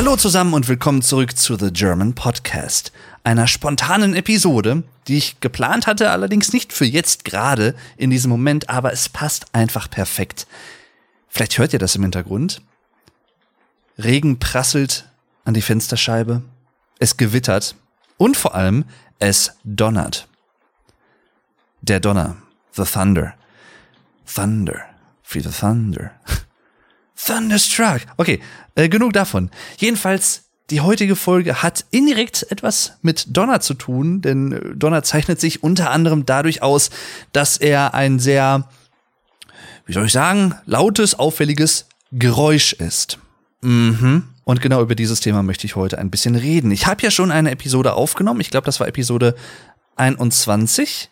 Hallo zusammen und willkommen zurück zu The German Podcast, einer spontanen Episode, die ich geplant hatte, allerdings nicht für jetzt gerade in diesem Moment, aber es passt einfach perfekt. Vielleicht hört ihr das im Hintergrund. Regen prasselt an die Fensterscheibe, es gewittert und vor allem es donnert. Der Donner, the thunder. Thunder, feel the thunder. Thunderstruck. Okay, äh, genug davon. Jedenfalls, die heutige Folge hat indirekt etwas mit Donner zu tun, denn äh, Donner zeichnet sich unter anderem dadurch aus, dass er ein sehr, wie soll ich sagen, lautes, auffälliges Geräusch ist. Mhm. Und genau über dieses Thema möchte ich heute ein bisschen reden. Ich habe ja schon eine Episode aufgenommen. Ich glaube, das war Episode 21,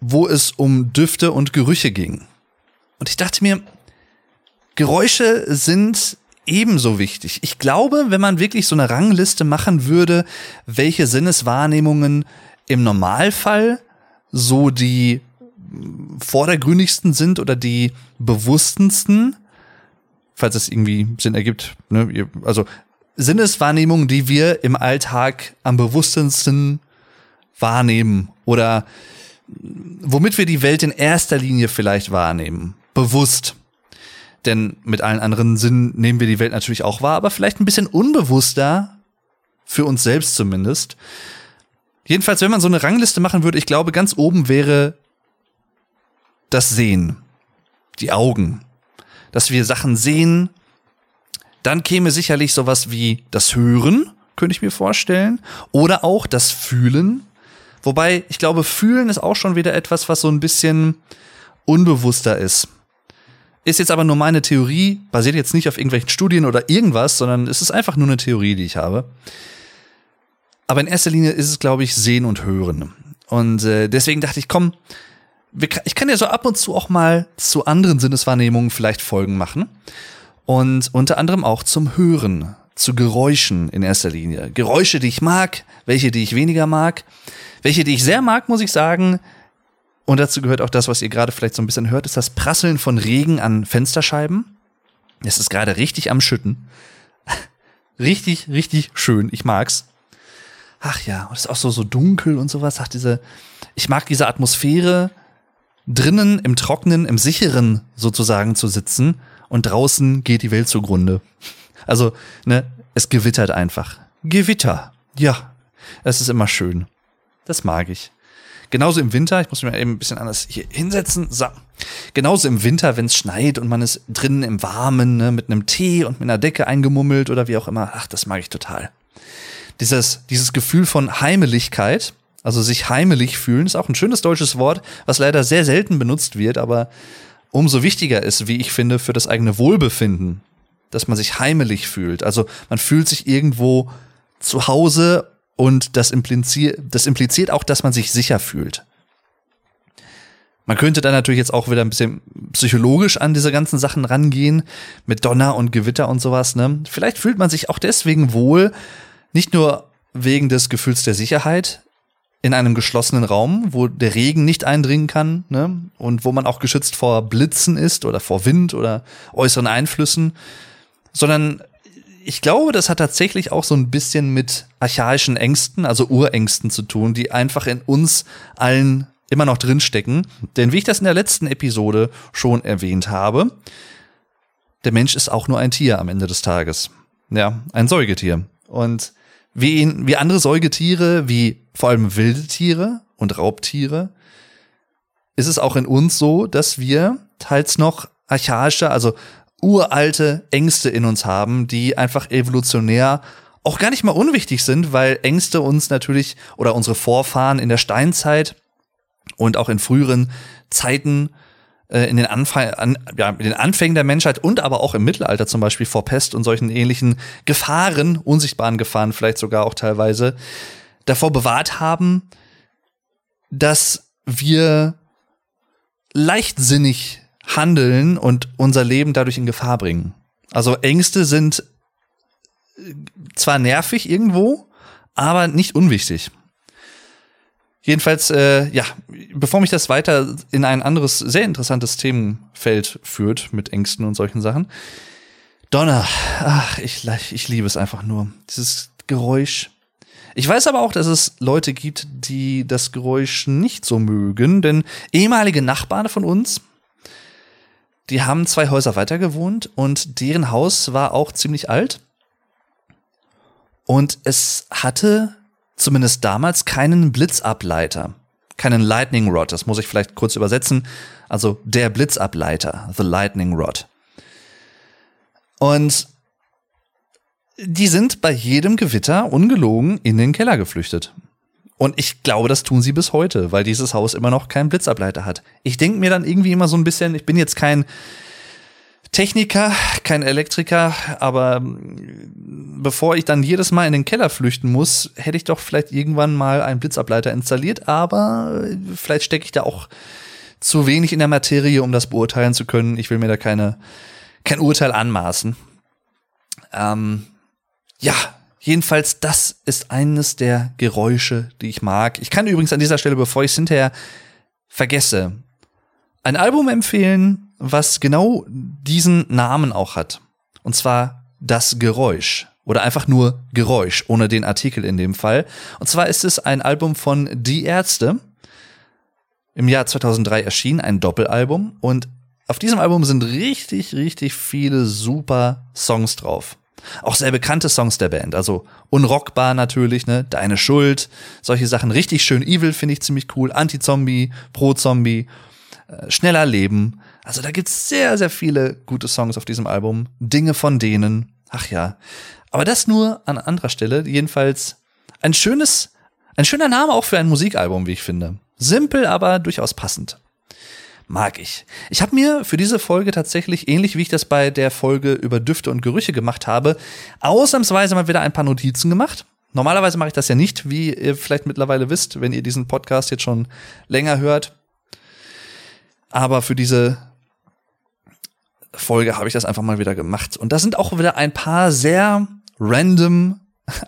wo es um Düfte und Gerüche ging. Und ich dachte mir, Geräusche sind ebenso wichtig. Ich glaube, wenn man wirklich so eine Rangliste machen würde, welche Sinneswahrnehmungen im Normalfall so die vordergründigsten sind oder die bewusstensten, falls es irgendwie Sinn ergibt. Ne? Also Sinneswahrnehmungen, die wir im Alltag am bewusstensten wahrnehmen oder womit wir die Welt in erster Linie vielleicht wahrnehmen. Bewusst. Denn mit allen anderen Sinnen nehmen wir die Welt natürlich auch wahr, aber vielleicht ein bisschen unbewusster, für uns selbst zumindest. Jedenfalls, wenn man so eine Rangliste machen würde, ich glaube, ganz oben wäre das Sehen, die Augen, dass wir Sachen sehen. Dann käme sicherlich sowas wie das Hören, könnte ich mir vorstellen, oder auch das Fühlen. Wobei, ich glaube, Fühlen ist auch schon wieder etwas, was so ein bisschen unbewusster ist. Ist jetzt aber nur meine Theorie, basiert jetzt nicht auf irgendwelchen Studien oder irgendwas, sondern es ist einfach nur eine Theorie, die ich habe. Aber in erster Linie ist es, glaube ich, Sehen und Hören. Und äh, deswegen dachte ich, komm, ich kann ja so ab und zu auch mal zu anderen Sinneswahrnehmungen vielleicht Folgen machen. Und unter anderem auch zum Hören, zu Geräuschen in erster Linie. Geräusche, die ich mag, welche, die ich weniger mag. Welche, die ich sehr mag, muss ich sagen, und dazu gehört auch das, was ihr gerade vielleicht so ein bisschen hört, ist das Prasseln von Regen an Fensterscheiben. Es ist gerade richtig am Schütten. richtig, richtig schön. Ich mag's. Ach ja, und es ist auch so, so dunkel und sowas. Ach, diese, ich mag diese Atmosphäre, drinnen im Trockenen, im Sicheren sozusagen zu sitzen und draußen geht die Welt zugrunde. Also, ne, es gewittert einfach. Gewitter. Ja, es ist immer schön. Das mag ich. Genauso im Winter, ich muss mich mal eben ein bisschen anders hier hinsetzen. So. Genauso im Winter, wenn es schneit und man ist drinnen im Warmen, ne, mit einem Tee und mit einer Decke eingemummelt oder wie auch immer. Ach, das mag ich total. Dieses, dieses Gefühl von Heimeligkeit, also sich heimelig fühlen, ist auch ein schönes deutsches Wort, was leider sehr selten benutzt wird, aber umso wichtiger ist, wie ich finde, für das eigene Wohlbefinden, dass man sich heimelig fühlt. Also man fühlt sich irgendwo zu Hause und das impliziert, das impliziert auch, dass man sich sicher fühlt. Man könnte dann natürlich jetzt auch wieder ein bisschen psychologisch an diese ganzen Sachen rangehen, mit Donner und Gewitter und sowas. Ne? Vielleicht fühlt man sich auch deswegen wohl, nicht nur wegen des Gefühls der Sicherheit in einem geschlossenen Raum, wo der Regen nicht eindringen kann ne? und wo man auch geschützt vor Blitzen ist oder vor Wind oder äußeren Einflüssen, sondern ich glaube, das hat tatsächlich auch so ein bisschen mit archaischen Ängsten, also Urängsten zu tun, die einfach in uns allen immer noch drinstecken. Denn wie ich das in der letzten Episode schon erwähnt habe, der Mensch ist auch nur ein Tier am Ende des Tages. Ja, ein Säugetier. Und wie, ihn, wie andere Säugetiere, wie vor allem wilde Tiere und Raubtiere, ist es auch in uns so, dass wir teils noch archaische, also uralte Ängste in uns haben, die einfach evolutionär auch gar nicht mal unwichtig sind, weil Ängste uns natürlich oder unsere Vorfahren in der Steinzeit und auch in früheren Zeiten äh, in den, Anfang, an, ja, in den Anfängen der Menschheit und aber auch im Mittelalter zum Beispiel vor Pest und solchen ähnlichen Gefahren, unsichtbaren Gefahren vielleicht sogar auch teilweise, davor bewahrt haben, dass wir leichtsinnig handeln und unser Leben dadurch in Gefahr bringen. Also Ängste sind zwar nervig irgendwo, aber nicht unwichtig. Jedenfalls, äh, ja, bevor mich das weiter in ein anderes, sehr interessantes Themenfeld führt mit Ängsten und solchen Sachen, Donner. Ach, ich, ich liebe es einfach nur. Dieses Geräusch. Ich weiß aber auch, dass es Leute gibt, die das Geräusch nicht so mögen, denn ehemalige Nachbarn von uns, die haben zwei Häuser weiter gewohnt und deren Haus war auch ziemlich alt. Und es hatte zumindest damals keinen Blitzableiter, keinen Lightning Rod. Das muss ich vielleicht kurz übersetzen. Also der Blitzableiter, the Lightning Rod. Und die sind bei jedem Gewitter ungelogen in den Keller geflüchtet. Und ich glaube, das tun sie bis heute, weil dieses Haus immer noch keinen Blitzableiter hat. Ich denke mir dann irgendwie immer so ein bisschen, ich bin jetzt kein Techniker, kein Elektriker, aber ähm, bevor ich dann jedes Mal in den Keller flüchten muss, hätte ich doch vielleicht irgendwann mal einen Blitzableiter installiert, aber äh, vielleicht stecke ich da auch zu wenig in der Materie, um das beurteilen zu können. Ich will mir da keine, kein Urteil anmaßen. Ähm, ja, jedenfalls, das ist eines der Geräusche, die ich mag. Ich kann übrigens an dieser Stelle, bevor ich es hinterher vergesse, ein Album empfehlen, was genau diesen Namen auch hat. Und zwar das Geräusch. Oder einfach nur Geräusch, ohne den Artikel in dem Fall. Und zwar ist es ein Album von Die Ärzte. Im Jahr 2003 erschien ein Doppelalbum. Und auf diesem Album sind richtig, richtig viele super Songs drauf. Auch sehr bekannte Songs der Band, also unrockbar natürlich, ne, Deine Schuld, solche Sachen, richtig schön Evil finde ich ziemlich cool, Anti-Zombie, Pro-Zombie, äh, Schneller Leben. Also da gibt's sehr, sehr viele gute Songs auf diesem Album, Dinge von denen, ach ja. Aber das nur an anderer Stelle, jedenfalls ein schönes, ein schöner Name auch für ein Musikalbum, wie ich finde. Simpel, aber durchaus passend mag ich. Ich habe mir für diese Folge tatsächlich, ähnlich wie ich das bei der Folge über Düfte und Gerüche gemacht habe, ausnahmsweise mal wieder ein paar Notizen gemacht. Normalerweise mache ich das ja nicht, wie ihr vielleicht mittlerweile wisst, wenn ihr diesen Podcast jetzt schon länger hört. Aber für diese Folge habe ich das einfach mal wieder gemacht. Und da sind auch wieder ein paar sehr random,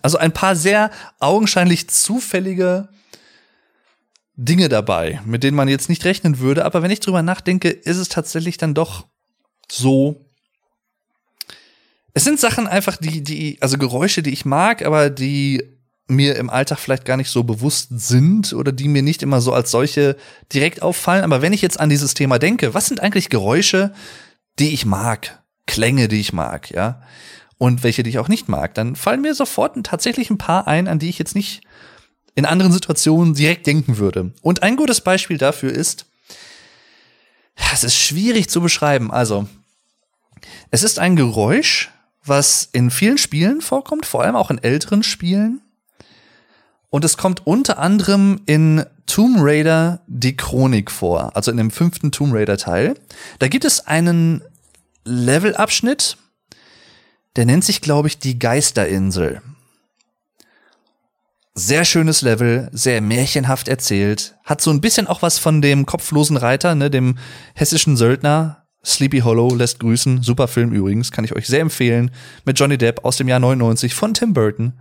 also ein paar sehr augenscheinlich zufällige Dinge dabei, mit denen man jetzt nicht rechnen würde. Aber wenn ich drüber nachdenke, ist es tatsächlich dann doch so. Es sind Sachen einfach, die, die, also Geräusche, die ich mag, aber die mir im Alltag vielleicht gar nicht so bewusst sind oder die mir nicht immer so als solche direkt auffallen. Aber wenn ich jetzt an dieses Thema denke, was sind eigentlich Geräusche, die ich mag? Klänge, die ich mag, ja? Und welche, die ich auch nicht mag, dann fallen mir sofort tatsächlich ein paar ein, an die ich jetzt nicht in anderen Situationen direkt denken würde. Und ein gutes Beispiel dafür ist, es ist schwierig zu beschreiben. Also, es ist ein Geräusch, was in vielen Spielen vorkommt, vor allem auch in älteren Spielen. Und es kommt unter anderem in Tomb Raider die Chronik vor, also in dem fünften Tomb Raider Teil. Da gibt es einen Levelabschnitt, der nennt sich, glaube ich, die Geisterinsel. Sehr schönes Level, sehr märchenhaft erzählt. Hat so ein bisschen auch was von dem kopflosen Reiter, ne, dem hessischen Söldner. Sleepy Hollow lässt grüßen. Super Film übrigens, kann ich euch sehr empfehlen. Mit Johnny Depp aus dem Jahr 99 von Tim Burton.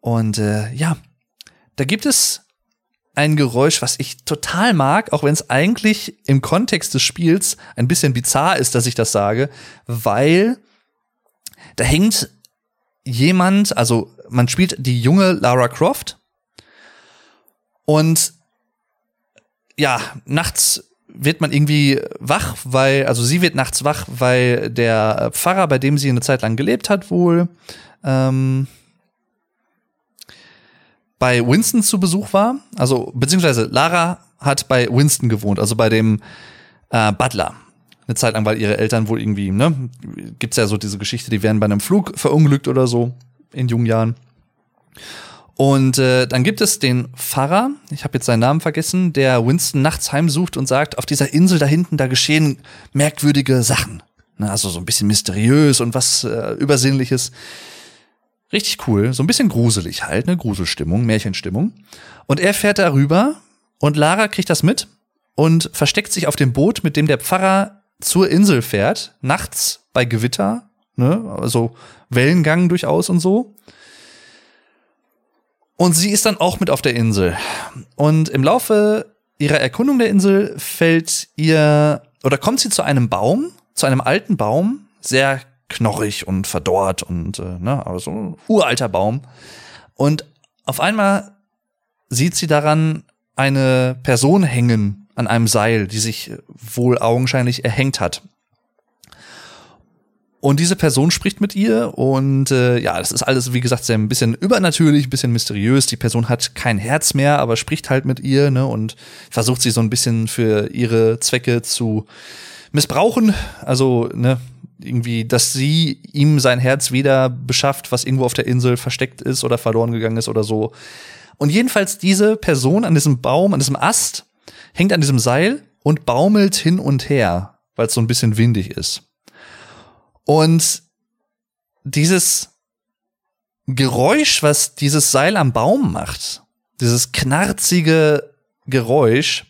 Und äh, ja, da gibt es ein Geräusch, was ich total mag, auch wenn es eigentlich im Kontext des Spiels ein bisschen bizarr ist, dass ich das sage, weil da hängt jemand, also man spielt die junge Lara Croft und ja, nachts wird man irgendwie wach, weil, also sie wird nachts wach, weil der Pfarrer, bei dem sie eine Zeit lang gelebt hat, wohl ähm, bei Winston zu Besuch war. Also, beziehungsweise Lara hat bei Winston gewohnt, also bei dem äh, Butler eine Zeit lang, weil ihre Eltern wohl irgendwie, ne, gibt's ja so diese Geschichte, die werden bei einem Flug verunglückt oder so in jungen Jahren. Und äh, dann gibt es den Pfarrer, ich habe jetzt seinen Namen vergessen, der Winston nachts heimsucht und sagt, auf dieser Insel da hinten, da geschehen merkwürdige Sachen. Ne, also so ein bisschen mysteriös und was äh, Übersinnliches. Richtig cool, so ein bisschen gruselig halt, ne, Gruselstimmung, Märchenstimmung. Und er fährt darüber und Lara kriegt das mit und versteckt sich auf dem Boot, mit dem der Pfarrer zur Insel fährt, nachts bei Gewitter, ne, also Wellengang durchaus und so. Und sie ist dann auch mit auf der Insel. Und im Laufe ihrer Erkundung der Insel fällt ihr oder kommt sie zu einem Baum, zu einem alten Baum, sehr knorrig und verdorrt und äh, ne, aber so ein uralter Baum. Und auf einmal sieht sie daran eine Person hängen an einem Seil, die sich wohl augenscheinlich erhängt hat. Und diese Person spricht mit ihr und äh, ja, das ist alles, wie gesagt, sehr ein bisschen übernatürlich, ein bisschen mysteriös. Die Person hat kein Herz mehr, aber spricht halt mit ihr ne, und versucht sie so ein bisschen für ihre Zwecke zu missbrauchen. Also, ne, irgendwie, dass sie ihm sein Herz wieder beschafft, was irgendwo auf der Insel versteckt ist oder verloren gegangen ist oder so. Und jedenfalls diese Person an diesem Baum, an diesem Ast, hängt an diesem Seil und baumelt hin und her, weil es so ein bisschen windig ist. Und dieses Geräusch, was dieses Seil am Baum macht, dieses knarzige Geräusch,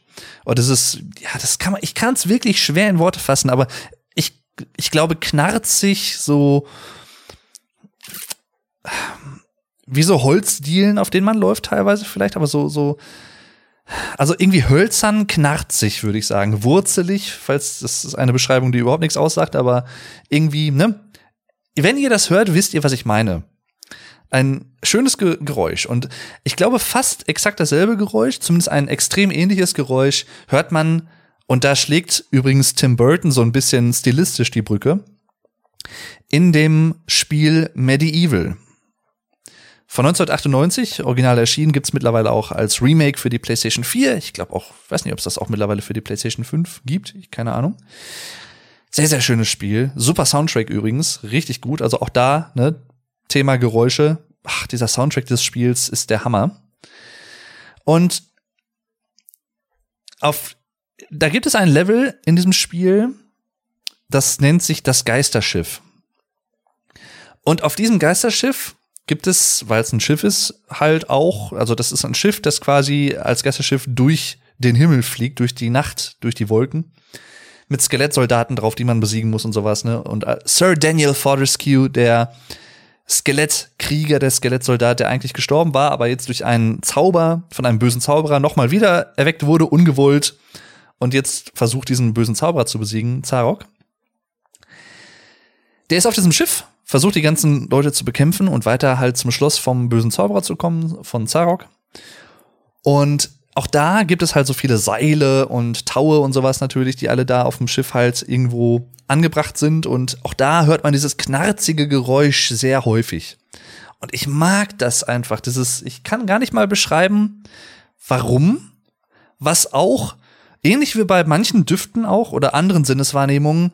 oder dieses, ja, das kann man, ich kann es wirklich schwer in Worte fassen, aber ich, ich glaube, knarzig, so, wie so Holzdielen, auf denen man läuft teilweise vielleicht, aber so, so, also irgendwie hölzern, knarzig, würde ich sagen. Wurzelig, falls das ist eine Beschreibung, die überhaupt nichts aussagt, aber irgendwie, ne? Wenn ihr das hört, wisst ihr, was ich meine. Ein schönes Ge Geräusch. Und ich glaube, fast exakt dasselbe Geräusch, zumindest ein extrem ähnliches Geräusch, hört man, und da schlägt übrigens Tim Burton so ein bisschen stilistisch die Brücke, in dem Spiel Medieval. Von 1998, original erschienen, gibt's mittlerweile auch als Remake für die PlayStation 4. Ich glaube auch, weiß nicht, ob es das auch mittlerweile für die PlayStation 5 gibt. Ich, keine Ahnung. Sehr, sehr schönes Spiel. Super Soundtrack übrigens. Richtig gut. Also auch da, ne, Thema Geräusche. Ach, dieser Soundtrack des Spiels ist der Hammer. Und auf, da gibt es ein Level in diesem Spiel, das nennt sich das Geisterschiff. Und auf diesem Geisterschiff gibt es, weil es ein Schiff ist, halt auch, also das ist ein Schiff, das quasi als Geisterschiff durch den Himmel fliegt, durch die Nacht, durch die Wolken. Mit Skelettsoldaten drauf, die man besiegen muss und sowas, ne? Und äh, Sir Daniel Fortescue, der Skelettkrieger, der Skelettsoldat, der eigentlich gestorben war, aber jetzt durch einen Zauber von einem bösen Zauberer nochmal wieder erweckt wurde, ungewollt. Und jetzt versucht, diesen bösen Zauberer zu besiegen, Zarok. Der ist auf diesem Schiff versucht die ganzen Leute zu bekämpfen und weiter halt zum Schloss vom bösen Zauberer zu kommen, von Zarok. Und auch da gibt es halt so viele Seile und Taue und sowas natürlich, die alle da auf dem Schiff halt irgendwo angebracht sind. Und auch da hört man dieses knarzige Geräusch sehr häufig. Und ich mag das einfach. Dieses, ich kann gar nicht mal beschreiben, warum. Was auch, ähnlich wie bei manchen Düften auch oder anderen Sinneswahrnehmungen,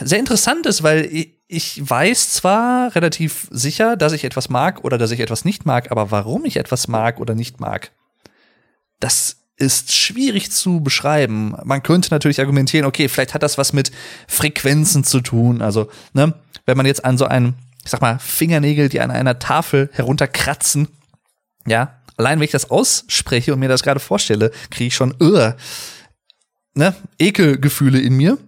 sehr interessant ist, weil ich weiß zwar relativ sicher, dass ich etwas mag oder dass ich etwas nicht mag, aber warum ich etwas mag oder nicht mag, das ist schwierig zu beschreiben. Man könnte natürlich argumentieren, okay, vielleicht hat das was mit Frequenzen zu tun. Also, ne, wenn man jetzt an so einen, ich sag mal, Fingernägel, die an einer Tafel herunterkratzen, ja, allein wenn ich das ausspreche und mir das gerade vorstelle, kriege ich schon, uh, ne, Ekelgefühle in mir.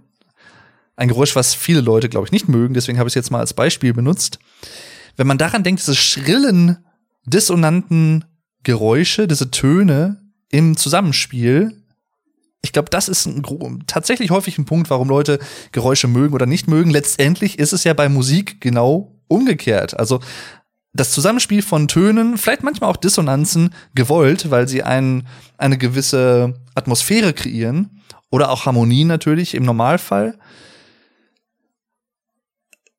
Ein Geräusch, was viele Leute, glaube ich, nicht mögen, deswegen habe ich es jetzt mal als Beispiel benutzt. Wenn man daran denkt, diese schrillen, dissonanten Geräusche, diese Töne im Zusammenspiel, ich glaube, das ist ein, tatsächlich häufig ein Punkt, warum Leute Geräusche mögen oder nicht mögen. Letztendlich ist es ja bei Musik genau umgekehrt. Also das Zusammenspiel von Tönen, vielleicht manchmal auch Dissonanzen, gewollt, weil sie ein, eine gewisse Atmosphäre kreieren oder auch Harmonie natürlich im Normalfall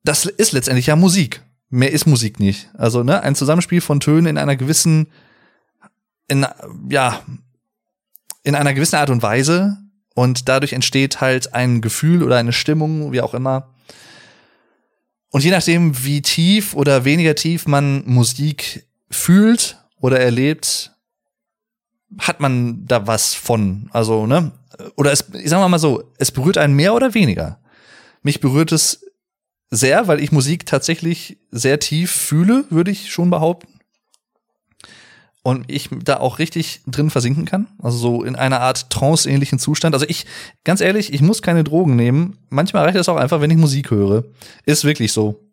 das ist letztendlich ja Musik. Mehr ist Musik nicht. Also, ne, ein Zusammenspiel von Tönen in einer gewissen, in, ja, in einer gewissen Art und Weise. Und dadurch entsteht halt ein Gefühl oder eine Stimmung, wie auch immer. Und je nachdem, wie tief oder weniger tief man Musik fühlt oder erlebt, hat man da was von. Also, ne? Oder es, ich sag mal so, es berührt einen mehr oder weniger. Mich berührt es sehr, weil ich Musik tatsächlich sehr tief fühle, würde ich schon behaupten. Und ich da auch richtig drin versinken kann. Also so in einer Art trance-ähnlichen Zustand. Also ich, ganz ehrlich, ich muss keine Drogen nehmen. Manchmal reicht das auch einfach, wenn ich Musik höre. Ist wirklich so.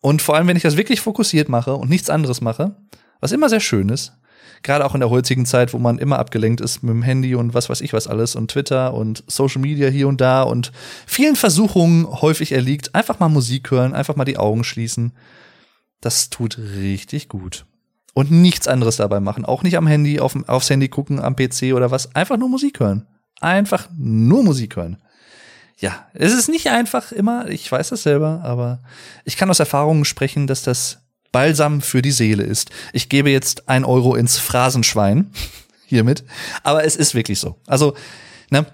Und vor allem, wenn ich das wirklich fokussiert mache und nichts anderes mache, was immer sehr schön ist, Gerade auch in der heutigen Zeit, wo man immer abgelenkt ist mit dem Handy und was weiß ich was alles und Twitter und Social Media hier und da und vielen Versuchungen häufig erliegt, einfach mal Musik hören, einfach mal die Augen schließen. Das tut richtig gut. Und nichts anderes dabei machen. Auch nicht am Handy, auf, aufs Handy gucken, am PC oder was. Einfach nur Musik hören. Einfach nur Musik hören. Ja, es ist nicht einfach immer, ich weiß das selber, aber ich kann aus Erfahrungen sprechen, dass das Balsam für die Seele ist. Ich gebe jetzt ein Euro ins Phrasenschwein hiermit, aber es ist wirklich so. Also, ne,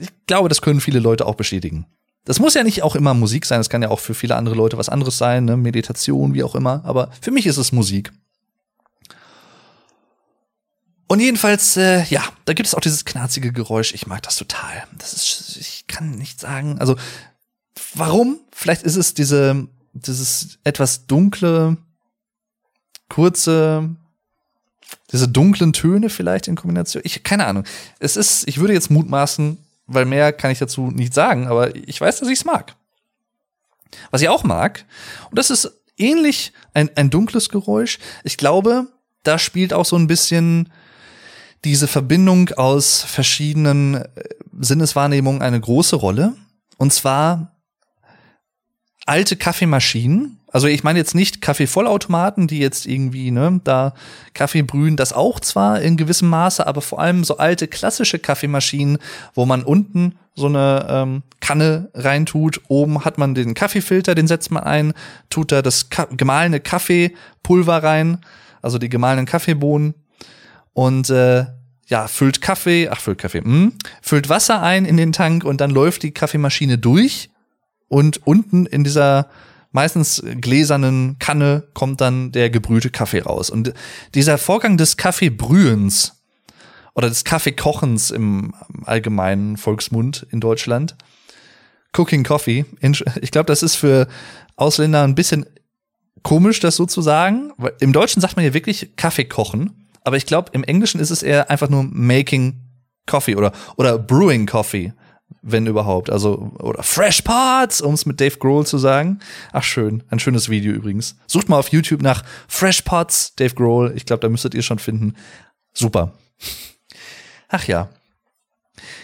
ich glaube, das können viele Leute auch bestätigen. Das muss ja nicht auch immer Musik sein, das kann ja auch für viele andere Leute was anderes sein, ne? Meditation, wie auch immer, aber für mich ist es Musik. Und jedenfalls, äh, ja, da gibt es auch dieses knarzige Geräusch. Ich mag das total. Das ist, ich kann nicht sagen. Also, warum? Vielleicht ist es diese dieses etwas dunkle, kurze, diese dunklen Töne vielleicht in Kombination. Ich, keine Ahnung. Es ist, ich würde jetzt mutmaßen, weil mehr kann ich dazu nicht sagen, aber ich weiß, dass ich es mag. Was ich auch mag, und das ist ähnlich ein, ein dunkles Geräusch. Ich glaube, da spielt auch so ein bisschen diese Verbindung aus verschiedenen äh, Sinneswahrnehmungen eine große Rolle. Und zwar alte Kaffeemaschinen. Also ich meine jetzt nicht Kaffeevollautomaten, die jetzt irgendwie ne, da Kaffee brühen, das auch zwar in gewissem Maße, aber vor allem so alte klassische Kaffeemaschinen, wo man unten so eine ähm, Kanne reintut, oben hat man den Kaffeefilter, den setzt man ein, tut da das Ka gemahlene Kaffeepulver rein, also die gemahlenen Kaffeebohnen. Und äh, ja, füllt Kaffee, ach, füllt Kaffee, mh, füllt Wasser ein in den Tank und dann läuft die Kaffeemaschine durch und unten in dieser meistens gläsernen Kanne kommt dann der gebrühte Kaffee raus. Und dieser Vorgang des Kaffeebrühens oder des Kaffeekochens im allgemeinen Volksmund in Deutschland, Cooking Coffee, ich glaube, das ist für Ausländer ein bisschen komisch, das so zu sagen. Im Deutschen sagt man ja wirklich Kaffee kochen, aber ich glaube, im Englischen ist es eher einfach nur Making Coffee oder, oder Brewing Coffee wenn überhaupt. Also, oder Fresh Parts, um es mit Dave Grohl zu sagen. Ach, schön. Ein schönes Video übrigens. Sucht mal auf YouTube nach Fresh Parts, Dave Grohl. Ich glaube, da müsstet ihr schon finden. Super. Ach ja.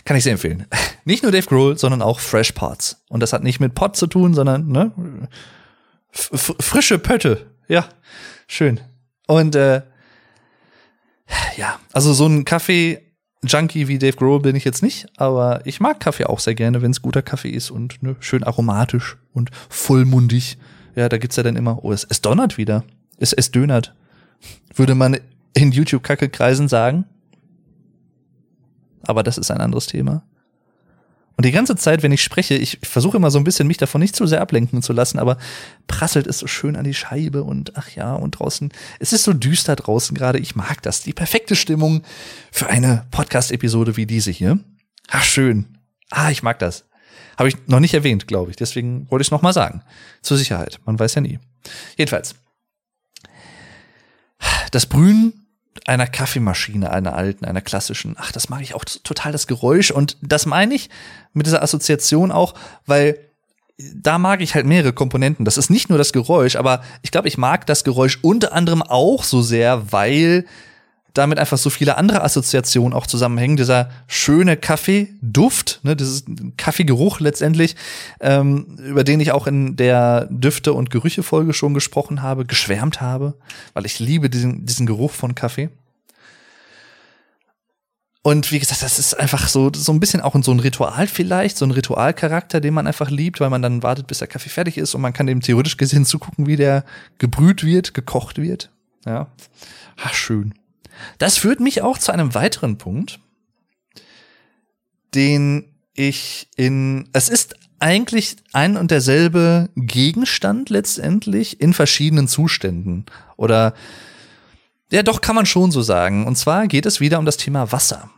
Kann ich sehr empfehlen. Nicht nur Dave Grohl, sondern auch Fresh Parts. Und das hat nicht mit Pot zu tun, sondern, ne? Frische Pötte. Ja. Schön. Und, äh, ja, also so ein Kaffee Junkie wie Dave Grohl bin ich jetzt nicht, aber ich mag Kaffee auch sehr gerne, wenn es guter Kaffee ist und ne, schön aromatisch und vollmundig. Ja, da gibt's ja dann immer, oh, es, es donnert wieder. Es, es dönert. Würde man in YouTube-Kacke-Kreisen sagen. Aber das ist ein anderes Thema. Und die ganze Zeit, wenn ich spreche, ich versuche immer so ein bisschen, mich davon nicht zu sehr ablenken zu lassen, aber prasselt es so schön an die Scheibe und ach ja, und draußen, es ist so düster draußen gerade. Ich mag das. Die perfekte Stimmung für eine Podcast-Episode wie diese hier. Ach, schön. Ah, ich mag das. Habe ich noch nicht erwähnt, glaube ich. Deswegen wollte ich es nochmal sagen. Zur Sicherheit. Man weiß ja nie. Jedenfalls. Das Brühen einer Kaffeemaschine, einer alten, einer klassischen. Ach, das mag ich auch total das Geräusch und das meine ich mit dieser Assoziation auch, weil da mag ich halt mehrere Komponenten. Das ist nicht nur das Geräusch, aber ich glaube, ich mag das Geräusch unter anderem auch so sehr, weil damit einfach so viele andere Assoziationen auch zusammenhängen. Dieser schöne Kaffeeduft, ne, dieses Kaffeegeruch letztendlich, ähm, über den ich auch in der Düfte- und Gerüche-Folge schon gesprochen habe, geschwärmt habe, weil ich liebe diesen, diesen Geruch von Kaffee. Und wie gesagt, das ist einfach so, so ein bisschen auch in so ein Ritual vielleicht, so ein Ritualcharakter, den man einfach liebt, weil man dann wartet, bis der Kaffee fertig ist und man kann dem theoretisch gesehen zugucken, wie der gebrüht wird, gekocht wird. Ja. Ach, schön. Das führt mich auch zu einem weiteren Punkt, den ich in, es ist eigentlich ein und derselbe Gegenstand letztendlich in verschiedenen Zuständen. Oder, ja, doch kann man schon so sagen. Und zwar geht es wieder um das Thema Wasser.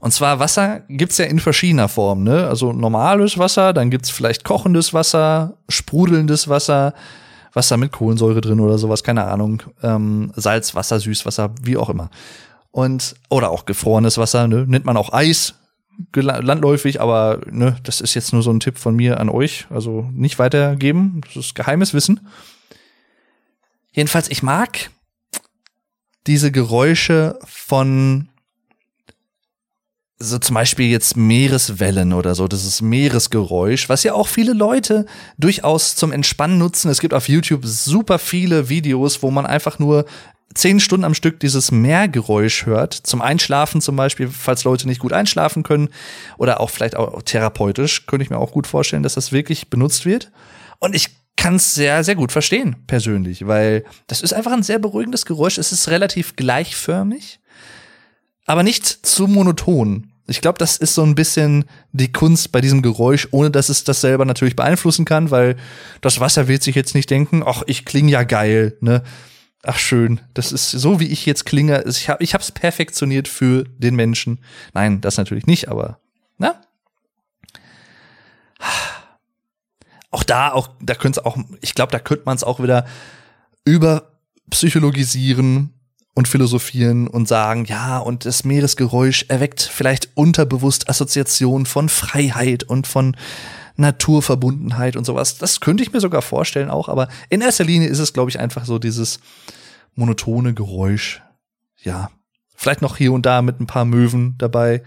Und zwar Wasser gibt's ja in verschiedener Form, ne? Also normales Wasser, dann gibt's vielleicht kochendes Wasser, sprudelndes Wasser, Wasser mit Kohlensäure drin oder sowas, keine Ahnung. Ähm, Salzwasser, Süßwasser, wie auch immer. Und, oder auch gefrorenes Wasser, ne? Nennt man auch Eis, landläufig, aber ne, das ist jetzt nur so ein Tipp von mir an euch. Also nicht weitergeben. Das ist geheimes Wissen. Jedenfalls, ich mag diese Geräusche von so zum Beispiel jetzt Meereswellen oder so, das ist Meeresgeräusch, was ja auch viele Leute durchaus zum Entspannen nutzen. Es gibt auf YouTube super viele Videos, wo man einfach nur zehn Stunden am Stück dieses Meergeräusch hört, zum Einschlafen zum Beispiel, falls Leute nicht gut einschlafen können oder auch vielleicht auch therapeutisch, könnte ich mir auch gut vorstellen, dass das wirklich benutzt wird. Und ich kann es sehr, sehr gut verstehen, persönlich, weil das ist einfach ein sehr beruhigendes Geräusch. Es ist relativ gleichförmig, aber nicht zu monoton. Ich glaube, das ist so ein bisschen die Kunst bei diesem Geräusch, ohne dass es das selber natürlich beeinflussen kann, weil das Wasser wird sich jetzt nicht denken, ach, ich klinge ja geil, ne? Ach schön, das ist so wie ich jetzt klinge. Ich habe ich hab's perfektioniert für den Menschen. Nein, das natürlich nicht, aber na? Auch da, auch da könnte auch, ich glaube, da könnte man es auch wieder über psychologisieren und philosophieren und sagen, ja, und das Meeresgeräusch erweckt vielleicht unterbewusst Assoziationen von Freiheit und von Naturverbundenheit und sowas. Das könnte ich mir sogar vorstellen auch, aber in erster Linie ist es, glaube ich, einfach so dieses monotone Geräusch. Ja, vielleicht noch hier und da mit ein paar Möwen dabei,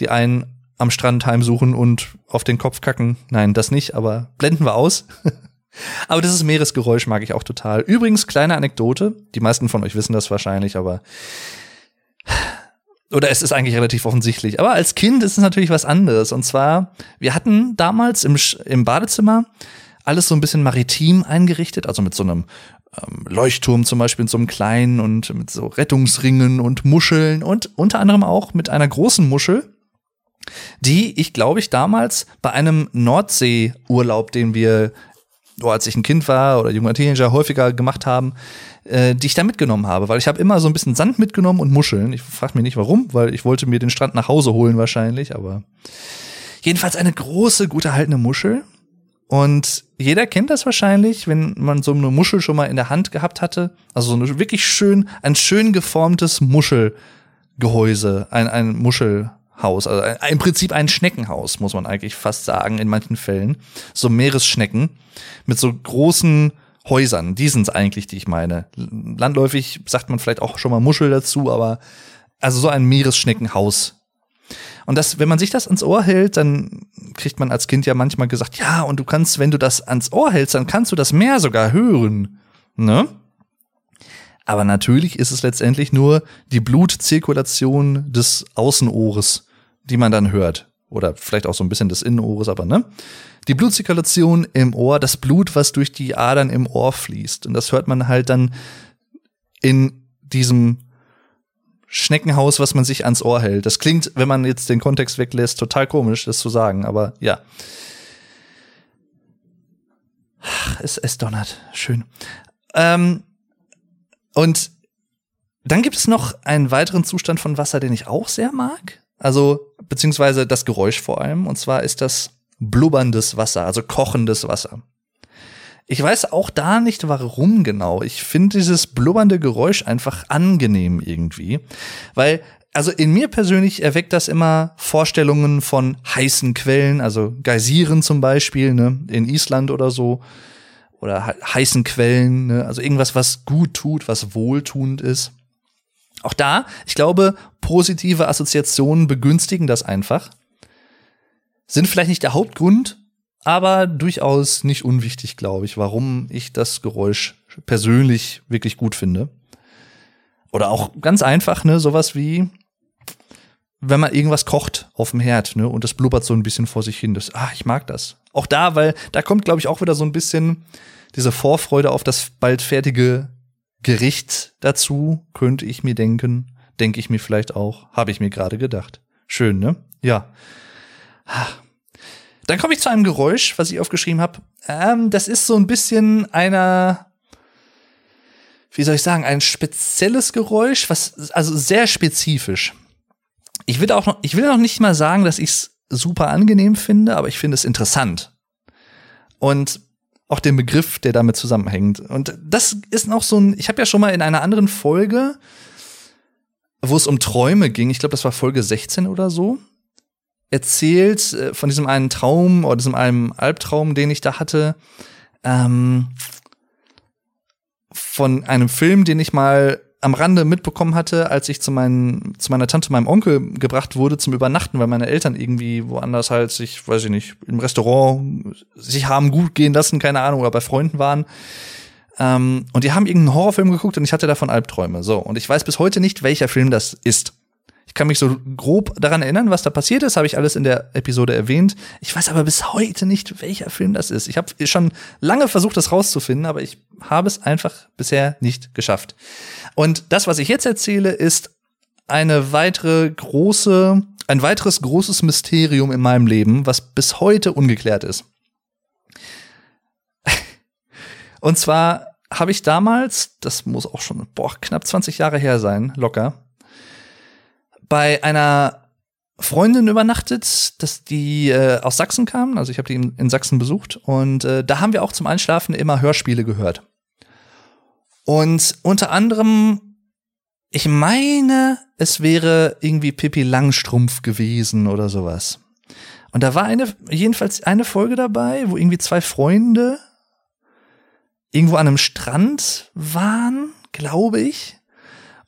die einen am Strand heimsuchen und auf den Kopf kacken. Nein, das nicht, aber blenden wir aus. Aber dieses Meeresgeräusch mag ich auch total. Übrigens, kleine Anekdote. Die meisten von euch wissen das wahrscheinlich, aber oder es ist eigentlich relativ offensichtlich. Aber als Kind ist es natürlich was anderes. Und zwar, wir hatten damals im, im Badezimmer alles so ein bisschen maritim eingerichtet, also mit so einem ähm, Leuchtturm zum Beispiel, mit so einem kleinen und mit so Rettungsringen und Muscheln und unter anderem auch mit einer großen Muschel, die ich glaube ich damals bei einem Nordseeurlaub, den wir als ich ein Kind war oder junger Teenager häufiger gemacht haben, äh, die ich da mitgenommen habe, weil ich habe immer so ein bisschen Sand mitgenommen und Muscheln. Ich frage mich nicht warum, weil ich wollte mir den Strand nach Hause holen wahrscheinlich, aber jedenfalls eine große, gut erhaltene Muschel. Und jeder kennt das wahrscheinlich, wenn man so eine Muschel schon mal in der Hand gehabt hatte. Also so eine wirklich schön, ein schön geformtes Muschelgehäuse, ein, ein Muschel, Haus, also im Prinzip ein Schneckenhaus, muss man eigentlich fast sagen, in manchen Fällen. So Meeresschnecken mit so großen Häusern, die sind es eigentlich, die ich meine. Landläufig sagt man vielleicht auch schon mal Muschel dazu, aber also so ein Meeresschneckenhaus. Und das, wenn man sich das ans Ohr hält, dann kriegt man als Kind ja manchmal gesagt, ja, und du kannst, wenn du das ans Ohr hältst, dann kannst du das Meer sogar hören. Ne? Aber natürlich ist es letztendlich nur die Blutzirkulation des Außenohres, die man dann hört. Oder vielleicht auch so ein bisschen des Innenohres, aber ne? Die Blutzirkulation im Ohr, das Blut, was durch die Adern im Ohr fließt. Und das hört man halt dann in diesem Schneckenhaus, was man sich ans Ohr hält. Das klingt, wenn man jetzt den Kontext weglässt, total komisch, das zu sagen, aber ja. Es, es donnert. Schön. Ähm, und dann gibt es noch einen weiteren Zustand von Wasser, den ich auch sehr mag. Also, beziehungsweise das Geräusch vor allem. Und zwar ist das blubberndes Wasser, also kochendes Wasser. Ich weiß auch da nicht warum genau. Ich finde dieses blubbernde Geräusch einfach angenehm irgendwie. Weil, also in mir persönlich erweckt das immer Vorstellungen von heißen Quellen, also Geysiren zum Beispiel, ne, in Island oder so oder heißen Quellen, ne? also irgendwas, was gut tut, was wohltuend ist. Auch da, ich glaube, positive Assoziationen begünstigen das einfach. Sind vielleicht nicht der Hauptgrund, aber durchaus nicht unwichtig, glaube ich, warum ich das Geräusch persönlich wirklich gut finde. Oder auch ganz einfach, ne, sowas wie, wenn man irgendwas kocht auf dem Herd, ne, und das blubbert so ein bisschen vor sich hin. Das, ah, ich mag das. Auch da, weil da kommt, glaube ich, auch wieder so ein bisschen diese Vorfreude auf das bald fertige Gericht dazu, könnte ich mir denken. Denke ich mir vielleicht auch. Habe ich mir gerade gedacht. Schön, ne? Ja. Dann komme ich zu einem Geräusch, was ich aufgeschrieben habe. Ähm, das ist so ein bisschen einer, wie soll ich sagen, ein spezielles Geräusch, was also sehr spezifisch. Ich will auch noch, ich will auch nicht mal sagen, dass ich es super angenehm finde, aber ich finde es interessant. Und auch den Begriff, der damit zusammenhängt. Und das ist noch so ein, ich habe ja schon mal in einer anderen Folge, wo es um Träume ging, ich glaube, das war Folge 16 oder so, erzählt äh, von diesem einen Traum oder diesem einen Albtraum, den ich da hatte, ähm, von einem Film, den ich mal am Rande mitbekommen hatte, als ich zu, meinen, zu meiner Tante, meinem Onkel gebracht wurde zum Übernachten, weil meine Eltern irgendwie woanders halt sich, weiß ich nicht, im Restaurant sich haben gut gehen lassen, keine Ahnung, oder bei Freunden waren. Ähm, und die haben irgendeinen Horrorfilm geguckt und ich hatte davon Albträume. So, und ich weiß bis heute nicht, welcher Film das ist. Ich kann mich so grob daran erinnern, was da passiert ist, habe ich alles in der Episode erwähnt. Ich weiß aber bis heute nicht, welcher Film das ist. Ich habe schon lange versucht, das rauszufinden, aber ich habe es einfach bisher nicht geschafft. Und das, was ich jetzt erzähle, ist eine weitere große, ein weiteres großes Mysterium in meinem Leben, was bis heute ungeklärt ist. Und zwar habe ich damals, das muss auch schon boah, knapp 20 Jahre her sein, locker, bei einer Freundin übernachtet, dass die äh, aus Sachsen kam. Also ich habe die in, in, Sachsen besucht und äh, da haben wir auch zum Einschlafen immer Hörspiele gehört. Und unter anderem, ich meine, es wäre irgendwie Pippi Langstrumpf gewesen oder sowas. Und da war eine, jedenfalls eine Folge dabei, wo irgendwie zwei Freunde irgendwo an einem Strand waren, glaube ich,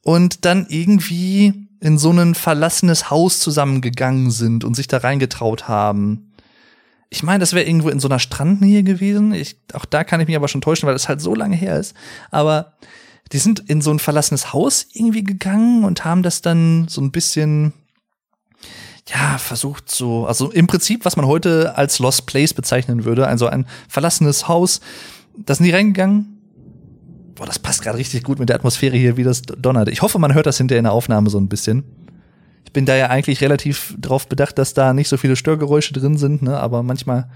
und dann irgendwie in so ein verlassenes Haus zusammengegangen sind und sich da reingetraut haben. Ich meine, das wäre irgendwo in so einer Strandnähe gewesen. Ich, auch da kann ich mich aber schon täuschen, weil das halt so lange her ist. Aber die sind in so ein verlassenes Haus irgendwie gegangen und haben das dann so ein bisschen, ja, versucht so, also im Prinzip, was man heute als Lost Place bezeichnen würde, also ein verlassenes Haus. Da sind die reingegangen, Boah, das passt gerade richtig gut mit der Atmosphäre hier, wie das donnert. Ich hoffe, man hört das hinterher in der Aufnahme so ein bisschen. Ich bin da ja eigentlich relativ drauf bedacht, dass da nicht so viele Störgeräusche drin sind, ne? aber manchmal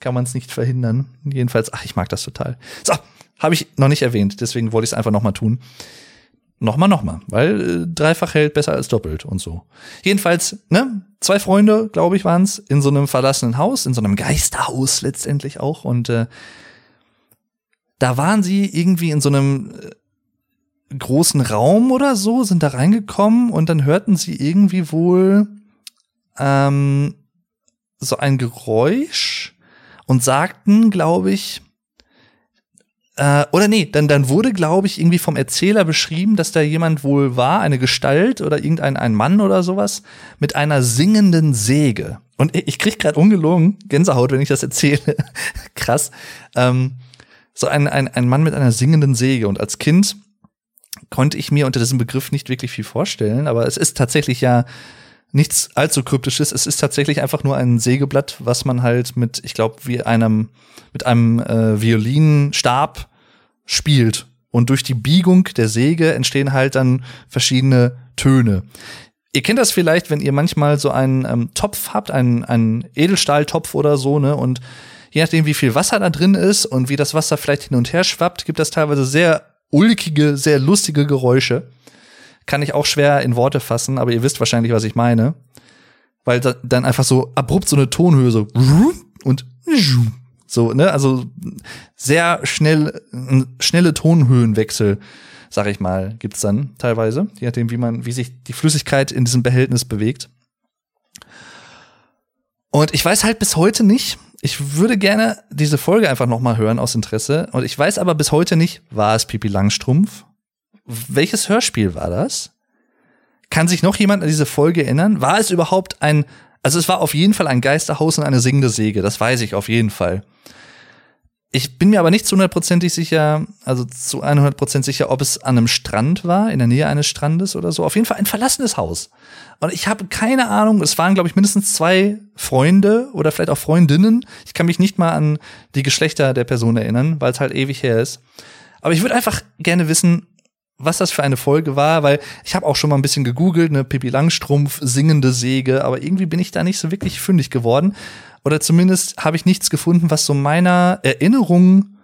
kann man es nicht verhindern. Jedenfalls, ach, ich mag das total. So, habe ich noch nicht erwähnt, deswegen wollte ich es einfach noch mal tun. Nochmal, nochmal, weil äh, dreifach hält besser als doppelt und so. Jedenfalls, ne, zwei Freunde, glaube ich, waren es, in so einem verlassenen Haus, in so einem Geisterhaus letztendlich auch. Und äh, da waren sie irgendwie in so einem äh, großen Raum oder so, sind da reingekommen und dann hörten sie irgendwie wohl ähm, so ein Geräusch und sagten, glaube ich, äh, oder nee, dann, dann wurde, glaube ich, irgendwie vom Erzähler beschrieben, dass da jemand wohl war, eine Gestalt oder irgendein ein Mann oder sowas, mit einer singenden Säge. Und ich krieg gerade ungelogen Gänsehaut, wenn ich das erzähle. Krass. Ähm, so ein, ein, ein Mann mit einer singenden Säge. Und als Kind konnte ich mir unter diesem Begriff nicht wirklich viel vorstellen, aber es ist tatsächlich ja nichts allzu kryptisches. Es ist tatsächlich einfach nur ein Sägeblatt, was man halt mit, ich glaube, wie einem, mit einem äh, Violinstab spielt. Und durch die Biegung der Säge entstehen halt dann verschiedene Töne. Ihr kennt das vielleicht, wenn ihr manchmal so einen ähm, Topf habt, einen, einen Edelstahltopf oder so, ne? Und je nachdem, wie viel Wasser da drin ist und wie das Wasser vielleicht hin und her schwappt, gibt das teilweise sehr ulkige, sehr lustige Geräusche. Kann ich auch schwer in Worte fassen, aber ihr wisst wahrscheinlich, was ich meine. Weil da, dann einfach so abrupt so eine Tonhöhe so und so, ne, also sehr schnell, schnelle Tonhöhenwechsel, sag ich mal, gibt's dann teilweise, je nachdem, wie man, wie sich die Flüssigkeit in diesem Behältnis bewegt. Und ich weiß halt bis heute nicht, ich würde gerne diese Folge einfach noch mal hören aus Interesse. Und ich weiß aber bis heute nicht, war es Pipi Langstrumpf? Welches Hörspiel war das? Kann sich noch jemand an diese Folge erinnern? War es überhaupt ein, also es war auf jeden Fall ein Geisterhaus und eine singende Säge, das weiß ich auf jeden Fall. Ich bin mir aber nicht zu hundertprozentig sicher, also zu 100% sicher, ob es an einem Strand war, in der Nähe eines Strandes oder so. Auf jeden Fall ein verlassenes Haus. Und ich habe keine Ahnung, es waren, glaube ich, mindestens zwei Freunde oder vielleicht auch Freundinnen. Ich kann mich nicht mal an die Geschlechter der Person erinnern, weil es halt ewig her ist. Aber ich würde einfach gerne wissen, was das für eine Folge war, weil ich habe auch schon mal ein bisschen gegoogelt, ne, Pippi Langstrumpf, singende Säge, aber irgendwie bin ich da nicht so wirklich fündig geworden. Oder zumindest habe ich nichts gefunden, was so meiner Erinnerung,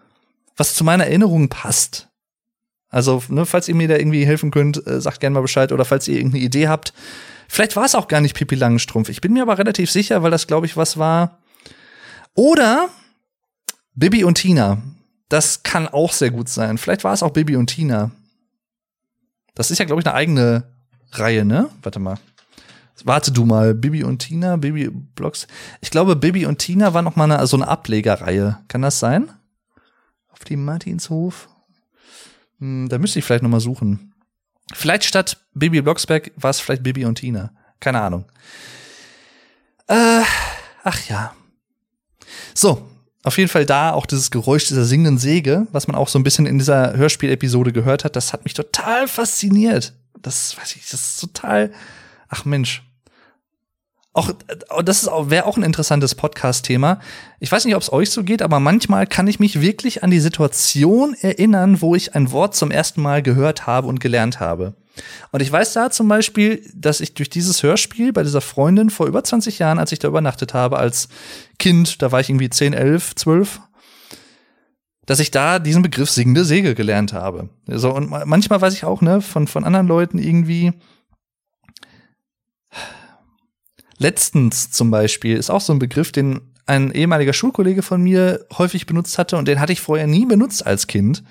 was zu meiner Erinnerung passt. Also, ne, falls ihr mir da irgendwie helfen könnt, äh, sagt gerne mal Bescheid. Oder falls ihr irgendeine Idee habt. Vielleicht war es auch gar nicht Pippi Langstrumpf. Ich bin mir aber relativ sicher, weil das, glaube ich, was war. Oder Bibi und Tina. Das kann auch sehr gut sein. Vielleicht war es auch Bibi und Tina. Das ist ja, glaube ich, eine eigene Reihe, ne? Warte mal. Warte du mal, Bibi und Tina, Bibi Blogs. Ich glaube, Bibi und Tina war noch mal eine, so eine Ablegerreihe. Kann das sein? Auf dem Martinshof? Hm, da müsste ich vielleicht noch mal suchen. Vielleicht statt Bibi Blocksberg war es vielleicht Bibi und Tina. Keine Ahnung. Äh, ach ja. So, auf jeden Fall da auch dieses Geräusch dieser singenden Säge, was man auch so ein bisschen in dieser Hörspielepisode gehört hat, das hat mich total fasziniert. Das weiß ich, das ist total, ach Mensch. Auch, das ist wäre auch ein interessantes Podcast-Thema. Ich weiß nicht, ob es euch so geht, aber manchmal kann ich mich wirklich an die Situation erinnern, wo ich ein Wort zum ersten Mal gehört habe und gelernt habe. Und ich weiß da zum Beispiel, dass ich durch dieses Hörspiel bei dieser Freundin vor über 20 Jahren, als ich da übernachtet habe, als Kind, da war ich irgendwie 10, 11, 12, dass ich da diesen Begriff singende Segel gelernt habe. So, und manchmal weiß ich auch, ne, von, von anderen Leuten irgendwie, letztens zum Beispiel ist auch so ein Begriff, den ein ehemaliger Schulkollege von mir häufig benutzt hatte und den hatte ich vorher nie benutzt als Kind.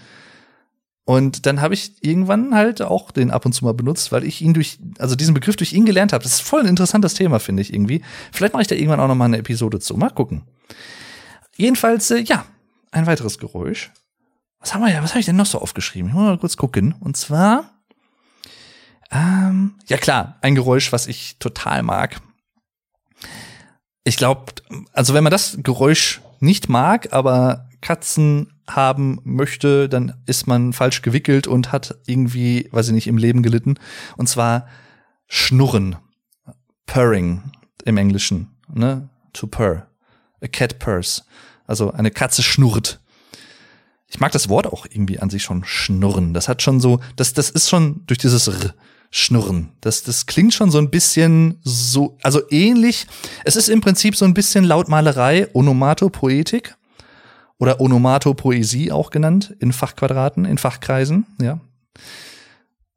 Und dann habe ich irgendwann halt auch den ab und zu mal benutzt, weil ich ihn durch, also diesen Begriff durch ihn gelernt habe. Das ist voll ein interessantes Thema, finde ich irgendwie. Vielleicht mache ich da irgendwann auch noch mal eine Episode zu. Mal gucken. Jedenfalls, äh, ja, ein weiteres Geräusch. Was haben wir ja, was habe ich denn noch so aufgeschrieben? Ich muss mal kurz gucken. Und zwar, ähm, ja klar, ein Geräusch, was ich total mag. Ich glaube, also wenn man das Geräusch nicht mag, aber Katzen haben möchte, dann ist man falsch gewickelt und hat irgendwie, weiß ich nicht, im Leben gelitten. Und zwar Schnurren. Purring im Englischen. Ne? To purr. A cat purrs. Also eine Katze schnurrt. Ich mag das Wort auch irgendwie an sich schon schnurren. Das hat schon so, das, das ist schon durch dieses R schnurren. Das, das klingt schon so ein bisschen so, also ähnlich. Es ist im Prinzip so ein bisschen Lautmalerei, Onomatopoetik oder Onomatopoesie auch genannt, in Fachquadraten, in Fachkreisen, ja.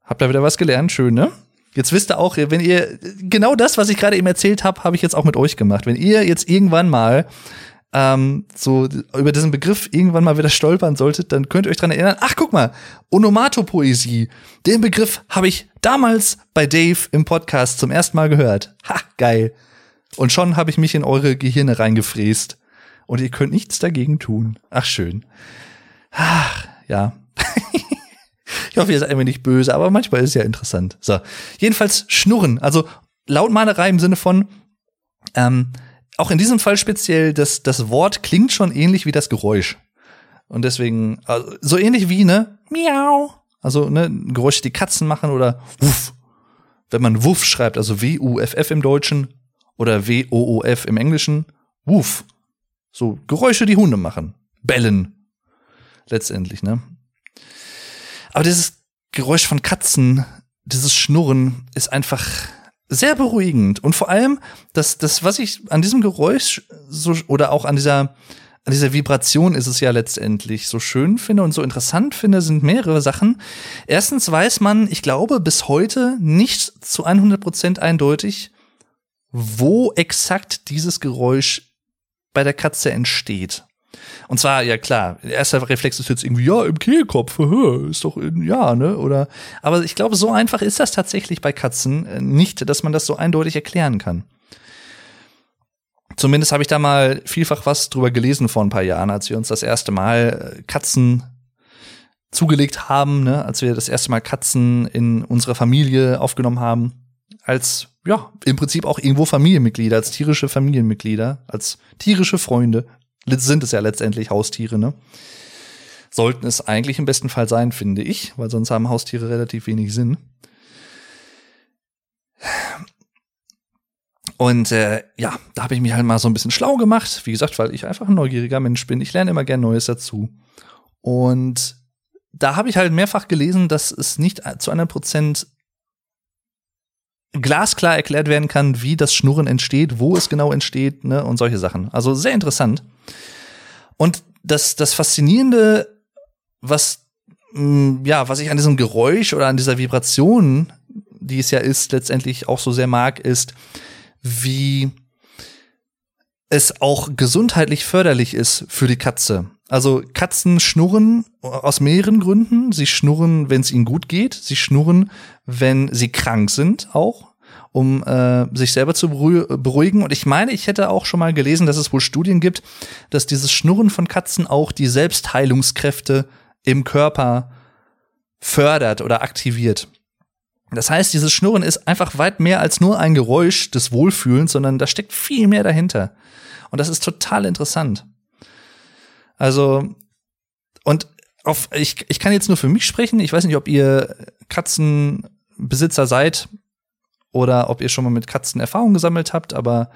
Habt ihr wieder was gelernt, schön, ne? Jetzt wisst ihr auch, wenn ihr genau das, was ich gerade eben erzählt habe, habe ich jetzt auch mit euch gemacht. Wenn ihr jetzt irgendwann mal ähm, so über diesen Begriff irgendwann mal wieder stolpern solltet, dann könnt ihr euch dran erinnern, ach guck mal, Onomatopoesie, den Begriff habe ich damals bei Dave im Podcast zum ersten Mal gehört. Ha, geil. Und schon habe ich mich in eure Gehirne reingefräst und ihr könnt nichts dagegen tun. Ach, schön. Ach, ja. ich hoffe, ihr seid mir nicht böse, aber manchmal ist es ja interessant. So, jedenfalls Schnurren, also Lautmalerei im Sinne von, ähm, auch in diesem Fall speziell, das, das Wort klingt schon ähnlich wie das Geräusch. Und deswegen, also, so ähnlich wie, ne, Miau. Also, ne, Geräusche, die Katzen machen oder Wuff. Wenn man Wuff schreibt, also W-U-F-F im Deutschen oder W-O-O-F im Englischen, Wuff. So Geräusche, die Hunde machen. Bellen. Letztendlich, ne? Aber dieses Geräusch von Katzen, dieses Schnurren ist einfach sehr beruhigend. Und vor allem, das, das, was ich an diesem Geräusch so, oder auch an dieser, an dieser Vibration ist es ja letztendlich so schön finde und so interessant finde, sind mehrere Sachen. Erstens weiß man, ich glaube, bis heute nicht zu 100 Prozent eindeutig, wo exakt dieses Geräusch bei der Katze entsteht. Und zwar, ja klar, der erste Reflex ist jetzt irgendwie, ja, im Kehlkopf, ist doch, in, ja, ne, oder, aber ich glaube, so einfach ist das tatsächlich bei Katzen äh, nicht, dass man das so eindeutig erklären kann. Zumindest habe ich da mal vielfach was drüber gelesen vor ein paar Jahren, als wir uns das erste Mal äh, Katzen zugelegt haben, ne, als wir das erste Mal Katzen in unserer Familie aufgenommen haben, als ja, im Prinzip auch irgendwo Familienmitglieder, als tierische Familienmitglieder, als tierische Freunde. Sind es ja letztendlich Haustiere, ne? Sollten es eigentlich im besten Fall sein, finde ich, weil sonst haben Haustiere relativ wenig Sinn. Und äh, ja, da habe ich mich halt mal so ein bisschen schlau gemacht. Wie gesagt, weil ich einfach ein neugieriger Mensch bin. Ich lerne immer gern Neues dazu. Und da habe ich halt mehrfach gelesen, dass es nicht zu einem Prozent glasklar erklärt werden kann, wie das Schnurren entsteht, wo es genau entsteht, ne, und solche Sachen. Also sehr interessant. Und das, das Faszinierende, was, mh, mm, ja, was ich an diesem Geräusch oder an dieser Vibration, die es ja ist, letztendlich auch so sehr mag, ist, wie es auch gesundheitlich förderlich ist für die Katze. Also Katzen schnurren aus mehreren Gründen. Sie schnurren, wenn es ihnen gut geht. Sie schnurren, wenn sie krank sind auch, um äh, sich selber zu beruhigen. Und ich meine, ich hätte auch schon mal gelesen, dass es wohl Studien gibt, dass dieses Schnurren von Katzen auch die Selbstheilungskräfte im Körper fördert oder aktiviert. Das heißt, dieses Schnurren ist einfach weit mehr als nur ein Geräusch des Wohlfühlens, sondern da steckt viel mehr dahinter. Und das ist total interessant. Also, und auf, ich, ich kann jetzt nur für mich sprechen. Ich weiß nicht, ob ihr Katzenbesitzer seid oder ob ihr schon mal mit Katzen Erfahrung gesammelt habt, aber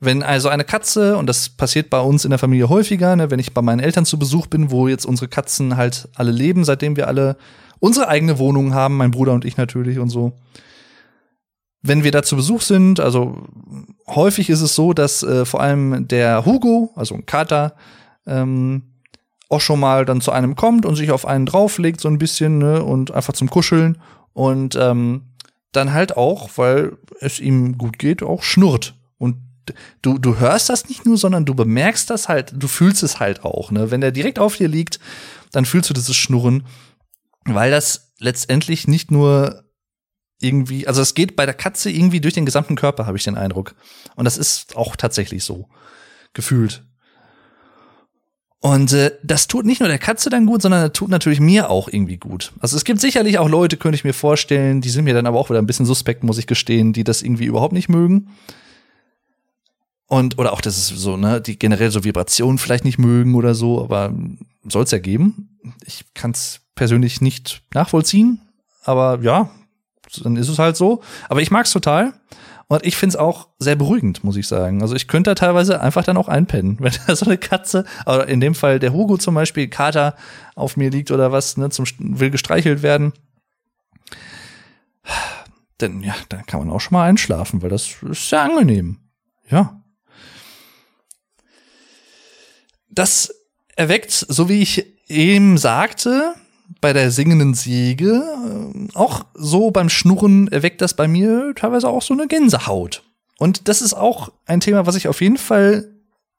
wenn also eine Katze, und das passiert bei uns in der Familie häufiger, ne, wenn ich bei meinen Eltern zu Besuch bin, wo jetzt unsere Katzen halt alle leben, seitdem wir alle unsere eigene Wohnung haben, mein Bruder und ich natürlich und so. Wenn wir da zu Besuch sind, also häufig ist es so, dass äh, vor allem der Hugo, also ein Kater, ähm, auch schon mal dann zu einem kommt und sich auf einen drauflegt, so ein bisschen, ne, und einfach zum Kuscheln und ähm, dann halt auch, weil es ihm gut geht, auch schnurrt. Und du, du hörst das nicht nur, sondern du bemerkst das halt, du fühlst es halt auch, ne? Wenn der direkt auf dir liegt, dann fühlst du dieses Schnurren, weil das letztendlich nicht nur irgendwie, also es geht bei der Katze irgendwie durch den gesamten Körper, habe ich den Eindruck. Und das ist auch tatsächlich so gefühlt. Und äh, das tut nicht nur der Katze dann gut, sondern das tut natürlich mir auch irgendwie gut. Also es gibt sicherlich auch Leute, könnte ich mir vorstellen, die sind mir dann aber auch wieder ein bisschen suspekt, muss ich gestehen, die das irgendwie überhaupt nicht mögen. Und, oder auch das ist so, ne, die generell so Vibrationen vielleicht nicht mögen oder so, aber soll es ja geben. Ich kann es persönlich nicht nachvollziehen, aber ja, dann ist es halt so. Aber ich mag es total. Und ich finde es auch sehr beruhigend, muss ich sagen. Also ich könnte da teilweise einfach dann auch einpennen, wenn da so eine Katze, oder in dem Fall der Hugo zum Beispiel, Kater auf mir liegt oder was, ne, zum, will gestreichelt werden. Denn ja, dann kann man auch schon mal einschlafen, weil das ist sehr angenehm. Ja. Das erweckt, so wie ich eben sagte, bei der singenden Säge, äh, auch so beim Schnurren erweckt das bei mir teilweise auch so eine Gänsehaut. Und das ist auch ein Thema, was ich auf jeden Fall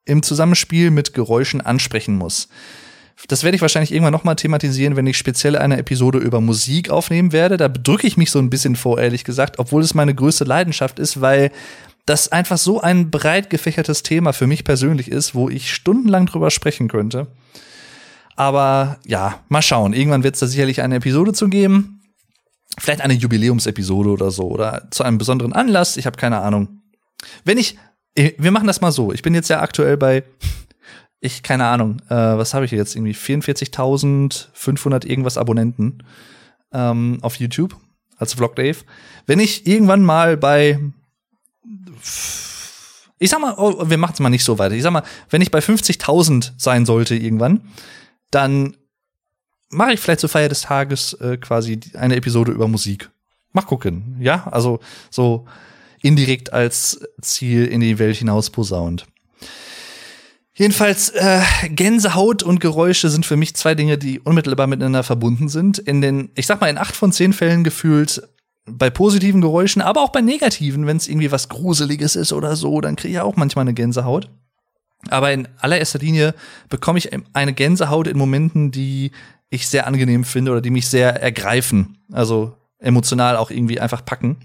im Zusammenspiel mit Geräuschen ansprechen muss. Das werde ich wahrscheinlich irgendwann nochmal thematisieren, wenn ich speziell eine Episode über Musik aufnehmen werde. Da bedrücke ich mich so ein bisschen vor, ehrlich gesagt, obwohl es meine größte Leidenschaft ist, weil das einfach so ein breit gefächertes Thema für mich persönlich ist, wo ich stundenlang drüber sprechen könnte. Aber ja, mal schauen. Irgendwann wird es da sicherlich eine Episode zu geben. Vielleicht eine Jubiläumsepisode oder so. Oder zu einem besonderen Anlass. Ich habe keine Ahnung. Wenn ich, äh, wir machen das mal so. Ich bin jetzt ja aktuell bei, ich, keine Ahnung, äh, was habe ich jetzt? Irgendwie 44.500 irgendwas Abonnenten ähm, auf YouTube als Vlog Dave. Wenn ich irgendwann mal bei ich sag mal, oh, wir machen es mal nicht so weiter. Ich sag mal, wenn ich bei 50.000 sein sollte irgendwann, dann mache ich vielleicht zur Feier des Tages äh, quasi eine Episode über Musik. Mal gucken, ja, also so indirekt als Ziel in die Welt hinaus posaunt. Jedenfalls, äh, Gänsehaut und Geräusche sind für mich zwei Dinge, die unmittelbar miteinander verbunden sind. In den, ich sag mal, in acht von zehn Fällen gefühlt bei positiven Geräuschen, aber auch bei negativen, wenn es irgendwie was Gruseliges ist oder so, dann kriege ich auch manchmal eine Gänsehaut. Aber in allererster Linie bekomme ich eine Gänsehaut in Momenten, die ich sehr angenehm finde oder die mich sehr ergreifen. Also emotional auch irgendwie einfach packen.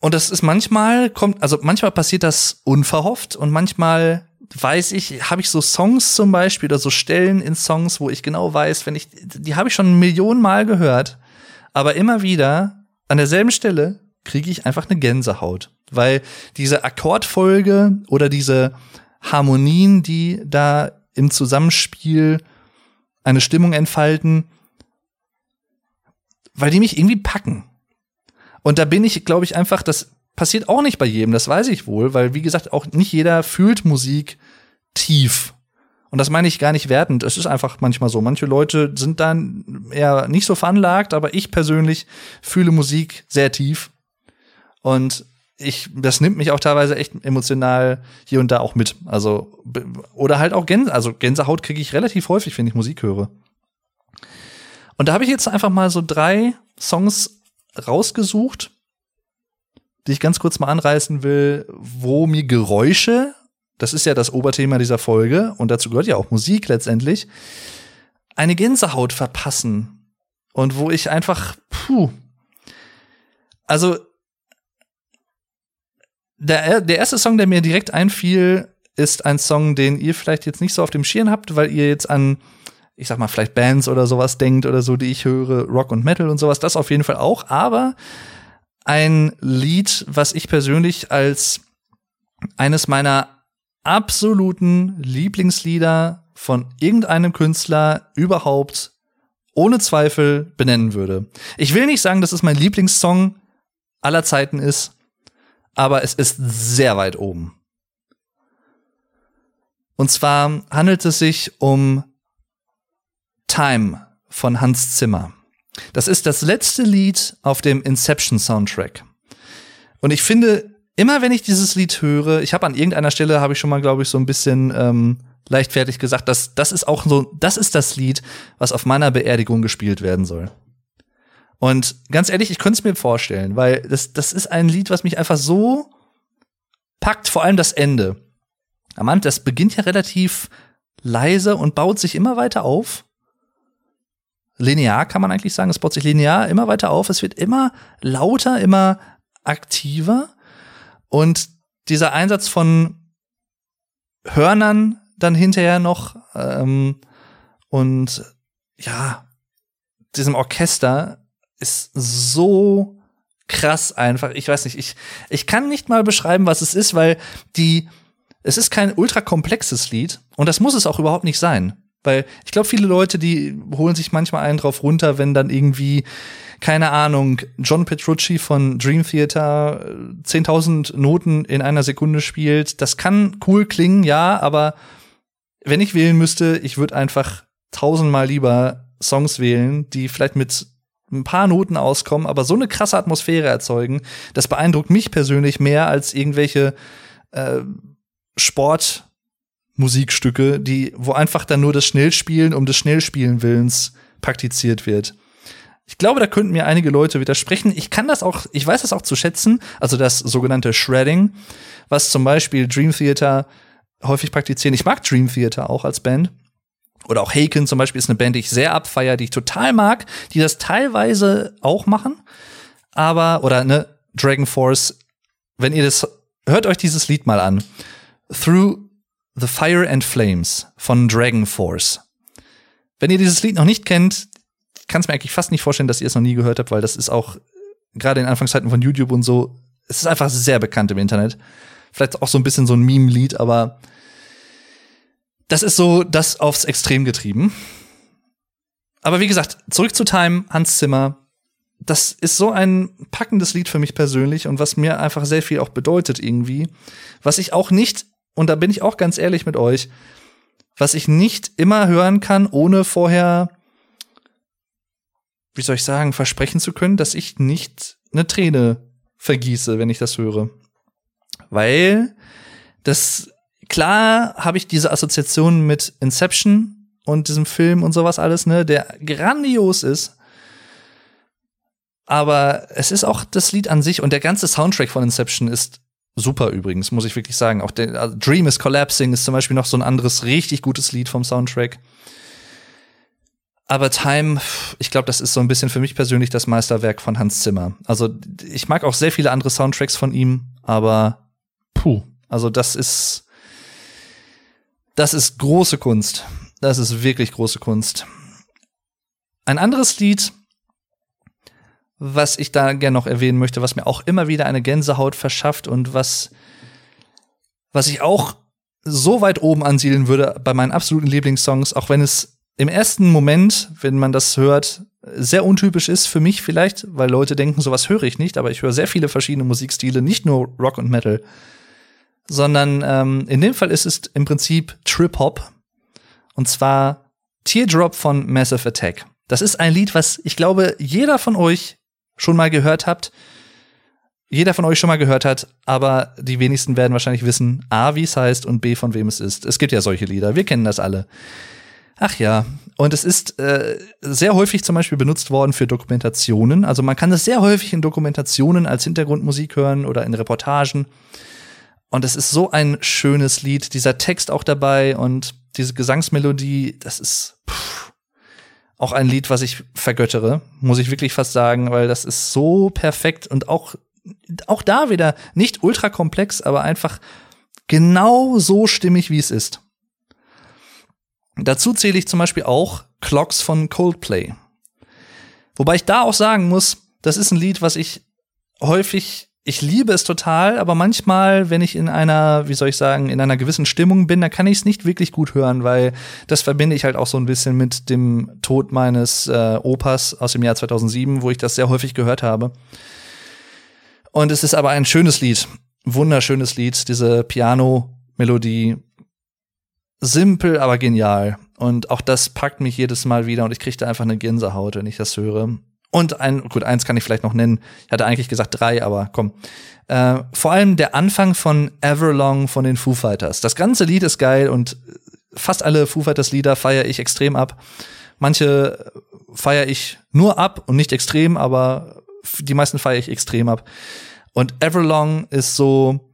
Und das ist manchmal kommt, also manchmal passiert das unverhofft und manchmal weiß ich, habe ich so Songs zum Beispiel oder so Stellen in Songs, wo ich genau weiß, wenn ich, die habe ich schon Millionen Mal gehört, aber immer wieder an derselben Stelle kriege ich einfach eine Gänsehaut weil diese Akkordfolge oder diese Harmonien, die da im Zusammenspiel eine Stimmung entfalten, weil die mich irgendwie packen. Und da bin ich, glaube ich, einfach, das passiert auch nicht bei jedem, das weiß ich wohl, weil, wie gesagt, auch nicht jeder fühlt Musik tief. Und das meine ich gar nicht wertend. Es ist einfach manchmal so. Manche Leute sind dann eher nicht so veranlagt, aber ich persönlich fühle Musik sehr tief. Und ich, das nimmt mich auch teilweise echt emotional hier und da auch mit. Also, oder halt auch Gänse, also Gänsehaut kriege ich relativ häufig, wenn ich Musik höre. Und da habe ich jetzt einfach mal so drei Songs rausgesucht, die ich ganz kurz mal anreißen will, wo mir Geräusche, das ist ja das Oberthema dieser Folge und dazu gehört ja auch Musik letztendlich, eine Gänsehaut verpassen. Und wo ich einfach, puh. Also der, der erste Song, der mir direkt einfiel, ist ein Song, den ihr vielleicht jetzt nicht so auf dem Schirm habt, weil ihr jetzt an ich sag mal, vielleicht Bands oder sowas denkt oder so, die ich höre, Rock und Metal und sowas, das auf jeden Fall auch, aber ein Lied, was ich persönlich als eines meiner absoluten Lieblingslieder von irgendeinem Künstler überhaupt ohne Zweifel benennen würde. Ich will nicht sagen, dass es mein Lieblingssong aller Zeiten ist, aber es ist sehr weit oben. Und zwar handelt es sich um Time von Hans Zimmer. Das ist das letzte Lied auf dem Inception Soundtrack. Und ich finde, immer wenn ich dieses Lied höre, ich habe an irgendeiner Stelle habe ich schon mal, glaube ich, so ein bisschen ähm, leichtfertig gesagt, dass das ist auch so, das ist das Lied, was auf meiner Beerdigung gespielt werden soll. Und ganz ehrlich, ich könnte es mir vorstellen, weil das, das ist ein Lied, was mich einfach so packt, vor allem das Ende. Amant, das beginnt ja relativ leise und baut sich immer weiter auf linear, kann man eigentlich sagen. Es baut sich linear immer weiter auf. Es wird immer lauter, immer aktiver. Und dieser Einsatz von Hörnern dann hinterher noch ähm, und ja, diesem Orchester ist so krass einfach. Ich weiß nicht, ich, ich kann nicht mal beschreiben, was es ist, weil die, es ist kein ultra komplexes Lied und das muss es auch überhaupt nicht sein. Weil ich glaube, viele Leute, die holen sich manchmal einen drauf runter, wenn dann irgendwie, keine Ahnung, John Petrucci von Dream Theater 10.000 Noten in einer Sekunde spielt. Das kann cool klingen, ja, aber wenn ich wählen müsste, ich würde einfach tausendmal lieber Songs wählen, die vielleicht mit ein paar Noten auskommen, aber so eine krasse Atmosphäre erzeugen. Das beeindruckt mich persönlich mehr als irgendwelche äh, Sport Musikstücke, die, wo einfach dann nur das Schnellspielen um des Schnellspielen Willens praktiziert wird. Ich glaube, da könnten mir einige Leute widersprechen. Ich kann das auch, ich weiß das auch zu schätzen, also das sogenannte Shredding, was zum Beispiel Dream Theater häufig praktizieren. Ich mag Dream Theater auch als Band. Oder auch Haken zum Beispiel ist eine Band, die ich sehr abfeier, die ich total mag, die das teilweise auch machen. Aber, oder ne, Dragon Force, wenn ihr das, hört euch dieses Lied mal an. Through The Fire and Flames von Dragon Force. Wenn ihr dieses Lied noch nicht kennt, kann es mir eigentlich fast nicht vorstellen, dass ihr es noch nie gehört habt, weil das ist auch gerade in Anfangszeiten von YouTube und so, es ist einfach sehr bekannt im Internet. Vielleicht auch so ein bisschen so ein Meme-Lied, aber das ist so das aufs Extrem getrieben. Aber wie gesagt, zurück zu Time, Hans Zimmer. Das ist so ein packendes Lied für mich persönlich und was mir einfach sehr viel auch bedeutet irgendwie. Was ich auch nicht und da bin ich auch ganz ehrlich mit euch, was ich nicht immer hören kann, ohne vorher, wie soll ich sagen, versprechen zu können, dass ich nicht eine Träne vergieße, wenn ich das höre. Weil das, klar habe ich diese Assoziation mit Inception und diesem Film und sowas alles, ne, der grandios ist. Aber es ist auch das Lied an sich und der ganze Soundtrack von Inception ist super übrigens, muss ich wirklich sagen. Auch der also Dream is Collapsing ist zum Beispiel noch so ein anderes richtig gutes Lied vom Soundtrack. Aber Time, ich glaube, das ist so ein bisschen für mich persönlich das Meisterwerk von Hans Zimmer. Also ich mag auch sehr viele andere Soundtracks von ihm, aber puh, also das ist das ist große Kunst. Das ist wirklich große Kunst. Ein anderes Lied, was ich da gerne noch erwähnen möchte, was mir auch immer wieder eine Gänsehaut verschafft und was, was ich auch so weit oben ansiedeln würde bei meinen absoluten Lieblingssongs, auch wenn es im ersten Moment, wenn man das hört, sehr untypisch ist für mich vielleicht, weil Leute denken, sowas höre ich nicht, aber ich höre sehr viele verschiedene Musikstile, nicht nur Rock und Metal, sondern ähm, in dem Fall ist es im Prinzip Trip Hop und zwar Teardrop von Massive Attack. Das ist ein Lied, was ich glaube, jeder von euch schon mal gehört habt. Jeder von euch schon mal gehört hat, aber die wenigsten werden wahrscheinlich wissen, A, wie es heißt und B, von wem es ist. Es gibt ja solche Lieder, wir kennen das alle. Ach ja, und es ist äh, sehr häufig zum Beispiel benutzt worden für Dokumentationen. Also man kann es sehr häufig in Dokumentationen als Hintergrundmusik hören oder in Reportagen. Und es ist so ein schönes Lied, dieser Text auch dabei und diese Gesangsmelodie, das ist pff, auch ein Lied, was ich vergöttere, muss ich wirklich fast sagen, weil das ist so perfekt und auch, auch da wieder nicht ultra komplex, aber einfach genau so stimmig, wie es ist. Dazu zähle ich zum Beispiel auch Clocks von Coldplay. Wobei ich da auch sagen muss, das ist ein Lied, was ich häufig, ich liebe es total, aber manchmal, wenn ich in einer, wie soll ich sagen, in einer gewissen Stimmung bin, dann kann ich es nicht wirklich gut hören, weil das verbinde ich halt auch so ein bisschen mit dem Tod meines äh, Opas aus dem Jahr 2007, wo ich das sehr häufig gehört habe. Und es ist aber ein schönes Lied, wunderschönes Lied, diese Piano-Melodie, simpel, aber genial. Und auch das packt mich jedes Mal wieder und ich kriege da einfach eine Gänsehaut, wenn ich das höre. Und ein, gut, eins kann ich vielleicht noch nennen. Ich hatte eigentlich gesagt drei, aber komm. Äh, vor allem der Anfang von Everlong von den Foo Fighters. Das ganze Lied ist geil und fast alle Foo Fighters Lieder feiere ich extrem ab. Manche feiere ich nur ab und nicht extrem, aber die meisten feiere ich extrem ab. Und Everlong ist so,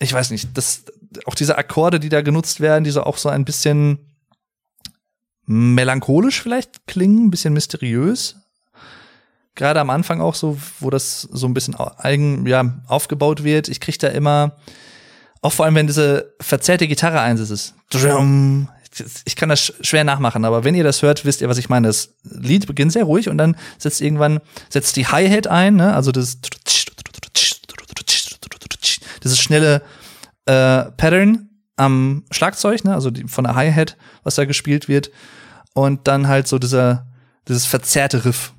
ich weiß nicht, das, auch diese Akkorde, die da genutzt werden, die so auch so ein bisschen melancholisch vielleicht klingen, ein bisschen mysteriös. Gerade am Anfang auch so, wo das so ein bisschen eigen, ja, aufgebaut wird. Ich krieg da immer, auch vor allem, wenn diese verzerrte Gitarre einsetzt ist. Ich kann das schwer nachmachen, aber wenn ihr das hört, wisst ihr, was ich meine. Das Lied beginnt sehr ruhig und dann setzt irgendwann, setzt die Hi-Hat ein, ne? also das dieses schnelle äh, Pattern am Schlagzeug, ne? also die, von der Hi-Hat, was da gespielt wird. Und dann halt so dieser, dieses verzerrte Riff.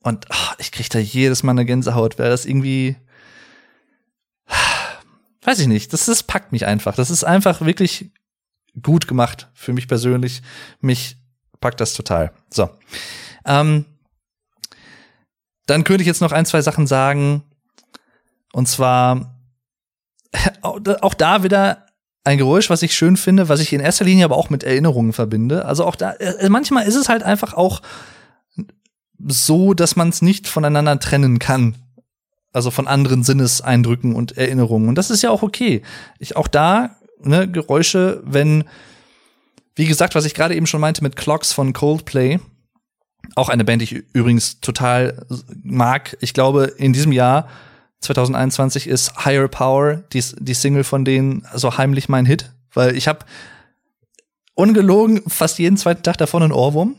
Und ach, ich krieg da jedes Mal eine Gänsehaut, weil das irgendwie, weiß ich nicht, das, das packt mich einfach. Das ist einfach wirklich gut gemacht für mich persönlich. Mich packt das total. So. Ähm, dann könnte ich jetzt noch ein, zwei Sachen sagen. Und zwar auch da wieder ein Geräusch, was ich schön finde, was ich in erster Linie aber auch mit Erinnerungen verbinde. Also auch da, äh, manchmal ist es halt einfach auch so, dass man es nicht voneinander trennen kann. Also von anderen Sinneseindrücken und Erinnerungen. Und das ist ja auch okay. Ich, auch da, ne, Geräusche, wenn, wie gesagt, was ich gerade eben schon meinte mit Clocks von Coldplay, auch eine Band, die ich übrigens total mag. Ich glaube, in diesem Jahr 2021 ist Higher Power, die, die Single von denen, so heimlich mein Hit, weil ich habe ungelogen fast jeden zweiten Tag davon einen Ohrwurm.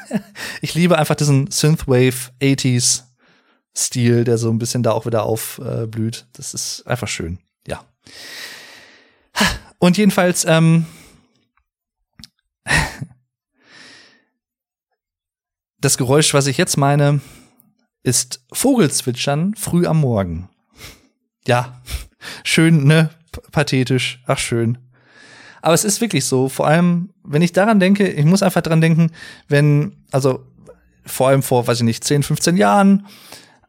ich liebe einfach diesen Synthwave 80s Stil, der so ein bisschen da auch wieder aufblüht. Äh, das ist einfach schön, ja. Und jedenfalls, ähm, das Geräusch, was ich jetzt meine, ist Vogelzwitschern früh am Morgen. Ja, schön, ne? Pathetisch, ach schön. Aber es ist wirklich so, vor allem, wenn ich daran denke, ich muss einfach daran denken, wenn, also vor allem vor, weiß ich nicht, 10, 15 Jahren,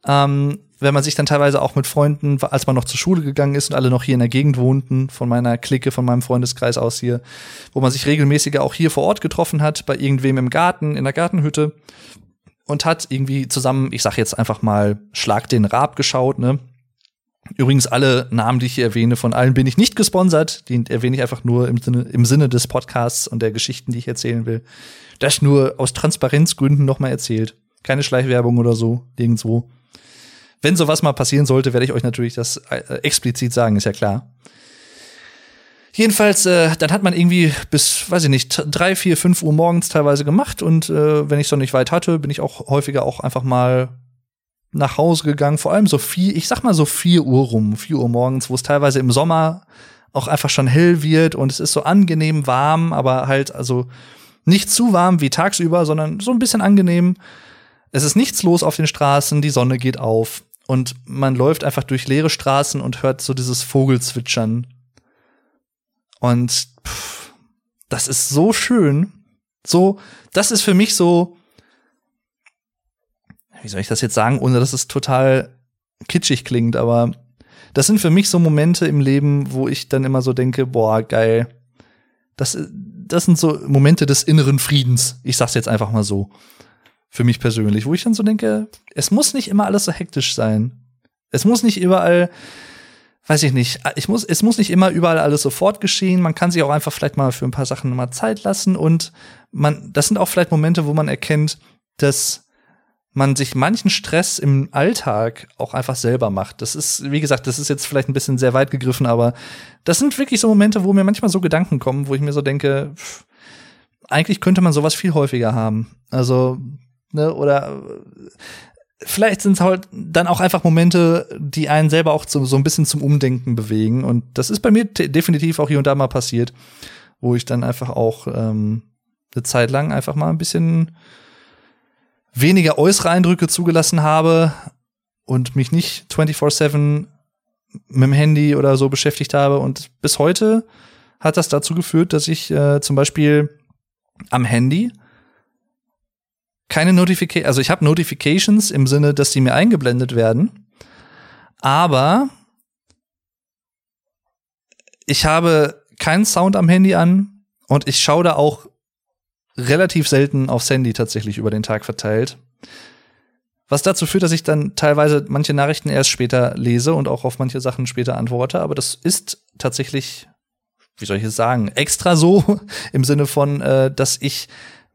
ähm, wenn man sich dann teilweise auch mit Freunden, als man noch zur Schule gegangen ist und alle noch hier in der Gegend wohnten, von meiner Clique, von meinem Freundeskreis aus hier, wo man sich regelmäßiger auch hier vor Ort getroffen hat, bei irgendwem im Garten, in der Gartenhütte und hat irgendwie zusammen, ich sag jetzt einfach mal, Schlag den Rab geschaut, ne? Übrigens, alle Namen, die ich hier erwähne, von allen bin ich nicht gesponsert. Die erwähne ich einfach nur im Sinne, im Sinne des Podcasts und der Geschichten, die ich erzählen will. Das nur aus Transparenzgründen nochmal erzählt. Keine Schleichwerbung oder so, nirgendwo. Wenn sowas mal passieren sollte, werde ich euch natürlich das äh, explizit sagen, ist ja klar. Jedenfalls, äh, dann hat man irgendwie bis, weiß ich nicht, drei, vier, fünf Uhr morgens teilweise gemacht und äh, wenn ich es noch nicht weit hatte, bin ich auch häufiger auch einfach mal nach Hause gegangen. Vor allem so vier, ich sag mal so vier Uhr rum, vier Uhr morgens, wo es teilweise im Sommer auch einfach schon hell wird und es ist so angenehm warm, aber halt also nicht zu warm wie tagsüber, sondern so ein bisschen angenehm. Es ist nichts los auf den Straßen, die Sonne geht auf und man läuft einfach durch leere Straßen und hört so dieses Vogelzwitschern und pff, das ist so schön. So, das ist für mich so, wie soll ich das jetzt sagen, ohne dass es total kitschig klingt, aber das sind für mich so Momente im Leben, wo ich dann immer so denke, boah, geil. Das, das sind so Momente des inneren Friedens. Ich sag's jetzt einfach mal so. Für mich persönlich, wo ich dann so denke, es muss nicht immer alles so hektisch sein. Es muss nicht überall weiß ich nicht, ich muss, es muss nicht immer überall alles sofort geschehen. Man kann sich auch einfach vielleicht mal für ein paar Sachen mal Zeit lassen und man, das sind auch vielleicht Momente, wo man erkennt, dass man sich manchen Stress im Alltag auch einfach selber macht. Das ist, wie gesagt, das ist jetzt vielleicht ein bisschen sehr weit gegriffen, aber das sind wirklich so Momente, wo mir manchmal so Gedanken kommen, wo ich mir so denke, pff, eigentlich könnte man sowas viel häufiger haben. Also, ne, oder vielleicht sind es halt dann auch einfach Momente, die einen selber auch so, so ein bisschen zum Umdenken bewegen. Und das ist bei mir definitiv auch hier und da mal passiert, wo ich dann einfach auch ähm, eine Zeit lang einfach mal ein bisschen weniger äußere Eindrücke zugelassen habe und mich nicht 24-7 mit dem Handy oder so beschäftigt habe. Und bis heute hat das dazu geführt, dass ich äh, zum Beispiel am Handy keine Notification, also ich habe Notifications im Sinne, dass die mir eingeblendet werden, aber ich habe keinen Sound am Handy an und ich schaue da auch relativ selten aufs Handy tatsächlich über den Tag verteilt. Was dazu führt, dass ich dann teilweise manche Nachrichten erst später lese und auch auf manche Sachen später antworte. Aber das ist tatsächlich, wie soll ich es sagen, extra so im Sinne von, äh, dass ich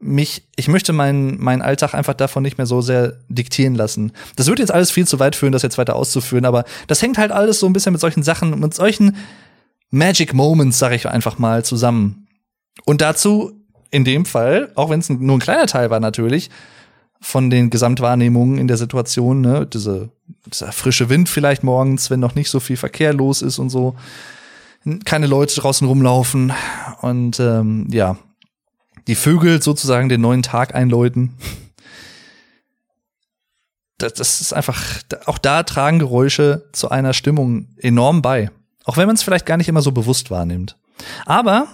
mich, ich möchte meinen meinen Alltag einfach davon nicht mehr so sehr diktieren lassen. Das wird jetzt alles viel zu weit führen, das jetzt weiter auszuführen, aber das hängt halt alles so ein bisschen mit solchen Sachen, mit solchen Magic Moments, sag ich einfach mal, zusammen. Und dazu in dem Fall, auch wenn es nur ein kleiner Teil war natürlich, von den Gesamtwahrnehmungen in der Situation, ne, diese, dieser frische Wind vielleicht morgens, wenn noch nicht so viel Verkehr los ist und so, keine Leute draußen rumlaufen und ähm, ja, die Vögel sozusagen den neuen Tag einläuten. Das, das ist einfach, auch da tragen Geräusche zu einer Stimmung enorm bei. Auch wenn man es vielleicht gar nicht immer so bewusst wahrnimmt. Aber,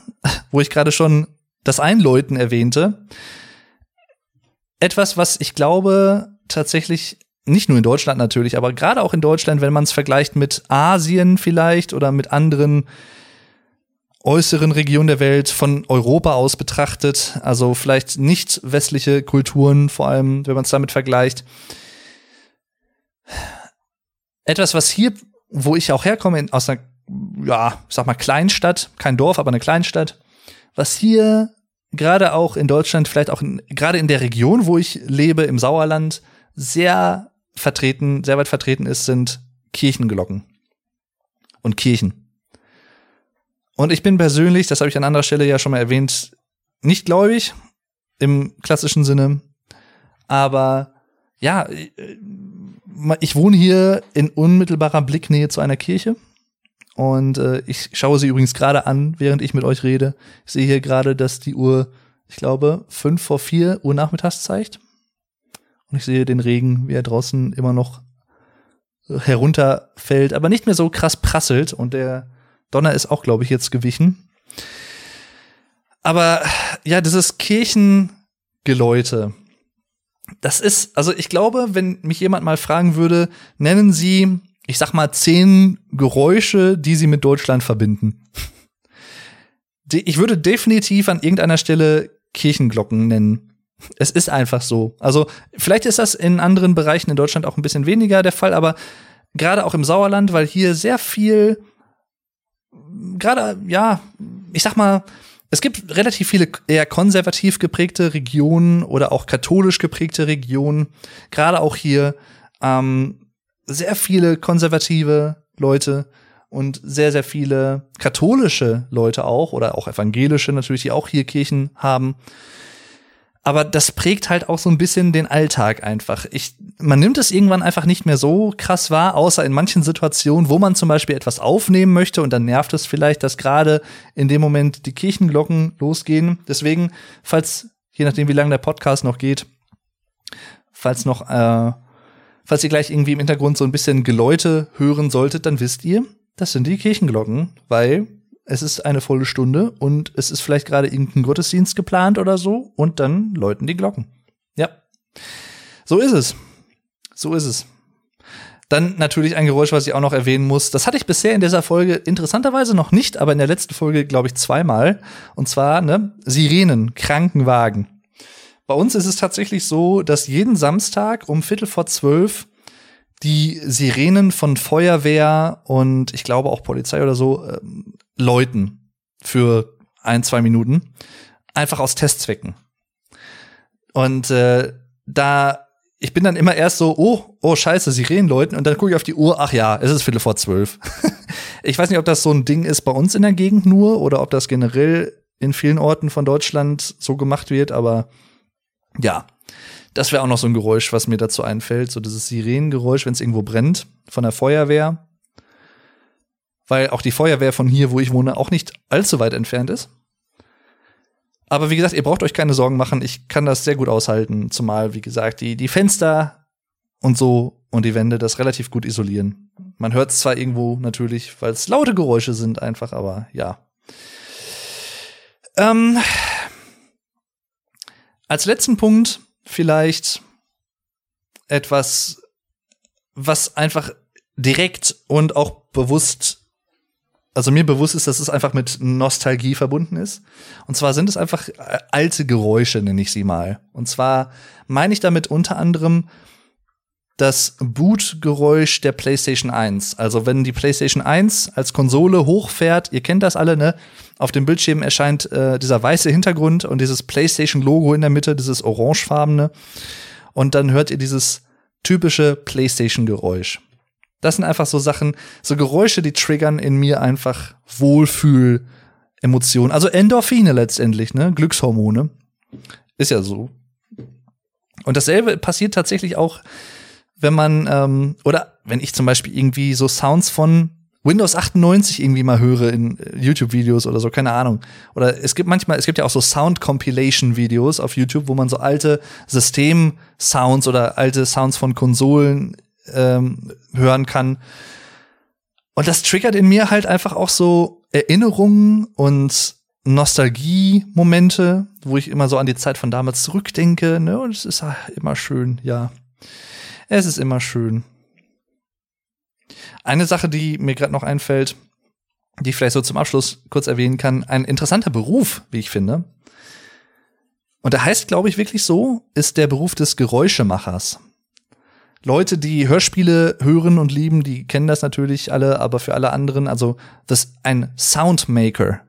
wo ich gerade schon das Einläuten erwähnte, etwas, was ich glaube tatsächlich nicht nur in Deutschland natürlich, aber gerade auch in Deutschland, wenn man es vergleicht mit Asien vielleicht oder mit anderen äußeren Regionen der Welt von Europa aus betrachtet, also vielleicht nicht westliche Kulturen, vor allem wenn man es damit vergleicht. Etwas, was hier, wo ich auch herkomme, aus einer, ja, ich sag mal Kleinstadt, kein Dorf, aber eine Kleinstadt, was hier gerade auch in Deutschland, vielleicht auch gerade in der Region, wo ich lebe, im Sauerland, sehr vertreten, sehr weit vertreten ist, sind Kirchenglocken und Kirchen. Und ich bin persönlich, das habe ich an anderer Stelle ja schon mal erwähnt, nicht gläubig im klassischen Sinne, aber ja, ich wohne hier in unmittelbarer Blicknähe zu einer Kirche und äh, ich schaue sie übrigens gerade an, während ich mit euch rede. Ich sehe hier gerade, dass die Uhr, ich glaube, fünf vor vier Uhr nachmittags zeigt. Und ich sehe den Regen, wie er draußen immer noch herunterfällt, aber nicht mehr so krass prasselt. Und der Donner ist auch, glaube ich, jetzt gewichen. Aber ja, dieses Kirchengeläute, das ist, also ich glaube, wenn mich jemand mal fragen würde, nennen Sie ich sag mal, zehn Geräusche, die sie mit Deutschland verbinden. Ich würde definitiv an irgendeiner Stelle Kirchenglocken nennen. Es ist einfach so. Also, vielleicht ist das in anderen Bereichen in Deutschland auch ein bisschen weniger der Fall, aber gerade auch im Sauerland, weil hier sehr viel, gerade, ja, ich sag mal, es gibt relativ viele eher konservativ geprägte Regionen oder auch katholisch geprägte Regionen, gerade auch hier. Ähm, sehr viele konservative Leute und sehr, sehr viele katholische Leute auch oder auch evangelische natürlich, die auch hier Kirchen haben. Aber das prägt halt auch so ein bisschen den Alltag einfach. Ich, man nimmt es irgendwann einfach nicht mehr so krass wahr, außer in manchen Situationen, wo man zum Beispiel etwas aufnehmen möchte und dann nervt es vielleicht, dass gerade in dem Moment die Kirchenglocken losgehen. Deswegen, falls, je nachdem wie lange der Podcast noch geht, falls noch äh, Falls ihr gleich irgendwie im Hintergrund so ein bisschen Geläute hören solltet, dann wisst ihr, das sind die Kirchenglocken, weil es ist eine volle Stunde und es ist vielleicht gerade irgendein Gottesdienst geplant oder so und dann läuten die Glocken. Ja. So ist es. So ist es. Dann natürlich ein Geräusch, was ich auch noch erwähnen muss. Das hatte ich bisher in dieser Folge interessanterweise noch nicht, aber in der letzten Folge, glaube ich, zweimal. Und zwar, ne, Sirenen, Krankenwagen. Bei uns ist es tatsächlich so, dass jeden Samstag um Viertel vor zwölf die Sirenen von Feuerwehr und ich glaube auch Polizei oder so äh, läuten für ein, zwei Minuten. Einfach aus Testzwecken. Und äh, da ich bin dann immer erst so, oh, oh, scheiße, Sirenen läuten und dann gucke ich auf die Uhr, ach ja, es ist Viertel vor zwölf. ich weiß nicht, ob das so ein Ding ist bei uns in der Gegend nur oder ob das generell in vielen Orten von Deutschland so gemacht wird, aber ja, das wäre auch noch so ein Geräusch, was mir dazu einfällt, so dieses Sirenengeräusch, wenn es irgendwo brennt, von der Feuerwehr. Weil auch die Feuerwehr von hier, wo ich wohne, auch nicht allzu weit entfernt ist. Aber wie gesagt, ihr braucht euch keine Sorgen machen. Ich kann das sehr gut aushalten. Zumal, wie gesagt, die, die Fenster und so und die Wände das relativ gut isolieren. Man hört es zwar irgendwo natürlich, weil es laute Geräusche sind einfach, aber ja. Ähm, als letzten Punkt vielleicht etwas, was einfach direkt und auch bewusst also mir bewusst ist, dass es einfach mit Nostalgie verbunden ist. Und zwar sind es einfach äh, alte Geräusche, nenne ich sie mal. Und zwar meine ich damit unter anderem das Bootgeräusch der PlayStation 1. Also wenn die PlayStation 1 als Konsole hochfährt, ihr kennt das alle, ne? Auf dem Bildschirm erscheint äh, dieser weiße Hintergrund und dieses PlayStation-Logo in der Mitte, dieses orangefarbene. Und dann hört ihr dieses typische PlayStation-Geräusch. Das sind einfach so Sachen, so Geräusche, die triggern in mir einfach Wohlfühl, Emotionen. Also Endorphine letztendlich, ne? Glückshormone. Ist ja so. Und dasselbe passiert tatsächlich auch, wenn man, ähm, oder wenn ich zum Beispiel irgendwie so Sounds von Windows 98 irgendwie mal höre in äh, YouTube-Videos oder so, keine Ahnung. Oder es gibt manchmal, es gibt ja auch so Sound-Compilation-Videos auf YouTube, wo man so alte System-Sounds oder alte Sounds von Konsolen ähm, hören kann. Und das triggert in mir halt einfach auch so Erinnerungen und Nostalgie-Momente, wo ich immer so an die Zeit von damals zurückdenke. Ne? Und es ist immer schön, ja. Es ist immer schön. Eine Sache, die mir gerade noch einfällt, die ich vielleicht so zum Abschluss kurz erwähnen kann, ein interessanter Beruf, wie ich finde. Und der heißt, glaube ich, wirklich so, ist der Beruf des Geräuschemachers. Leute, die Hörspiele hören und lieben, die kennen das natürlich alle, aber für alle anderen, also das ein Soundmaker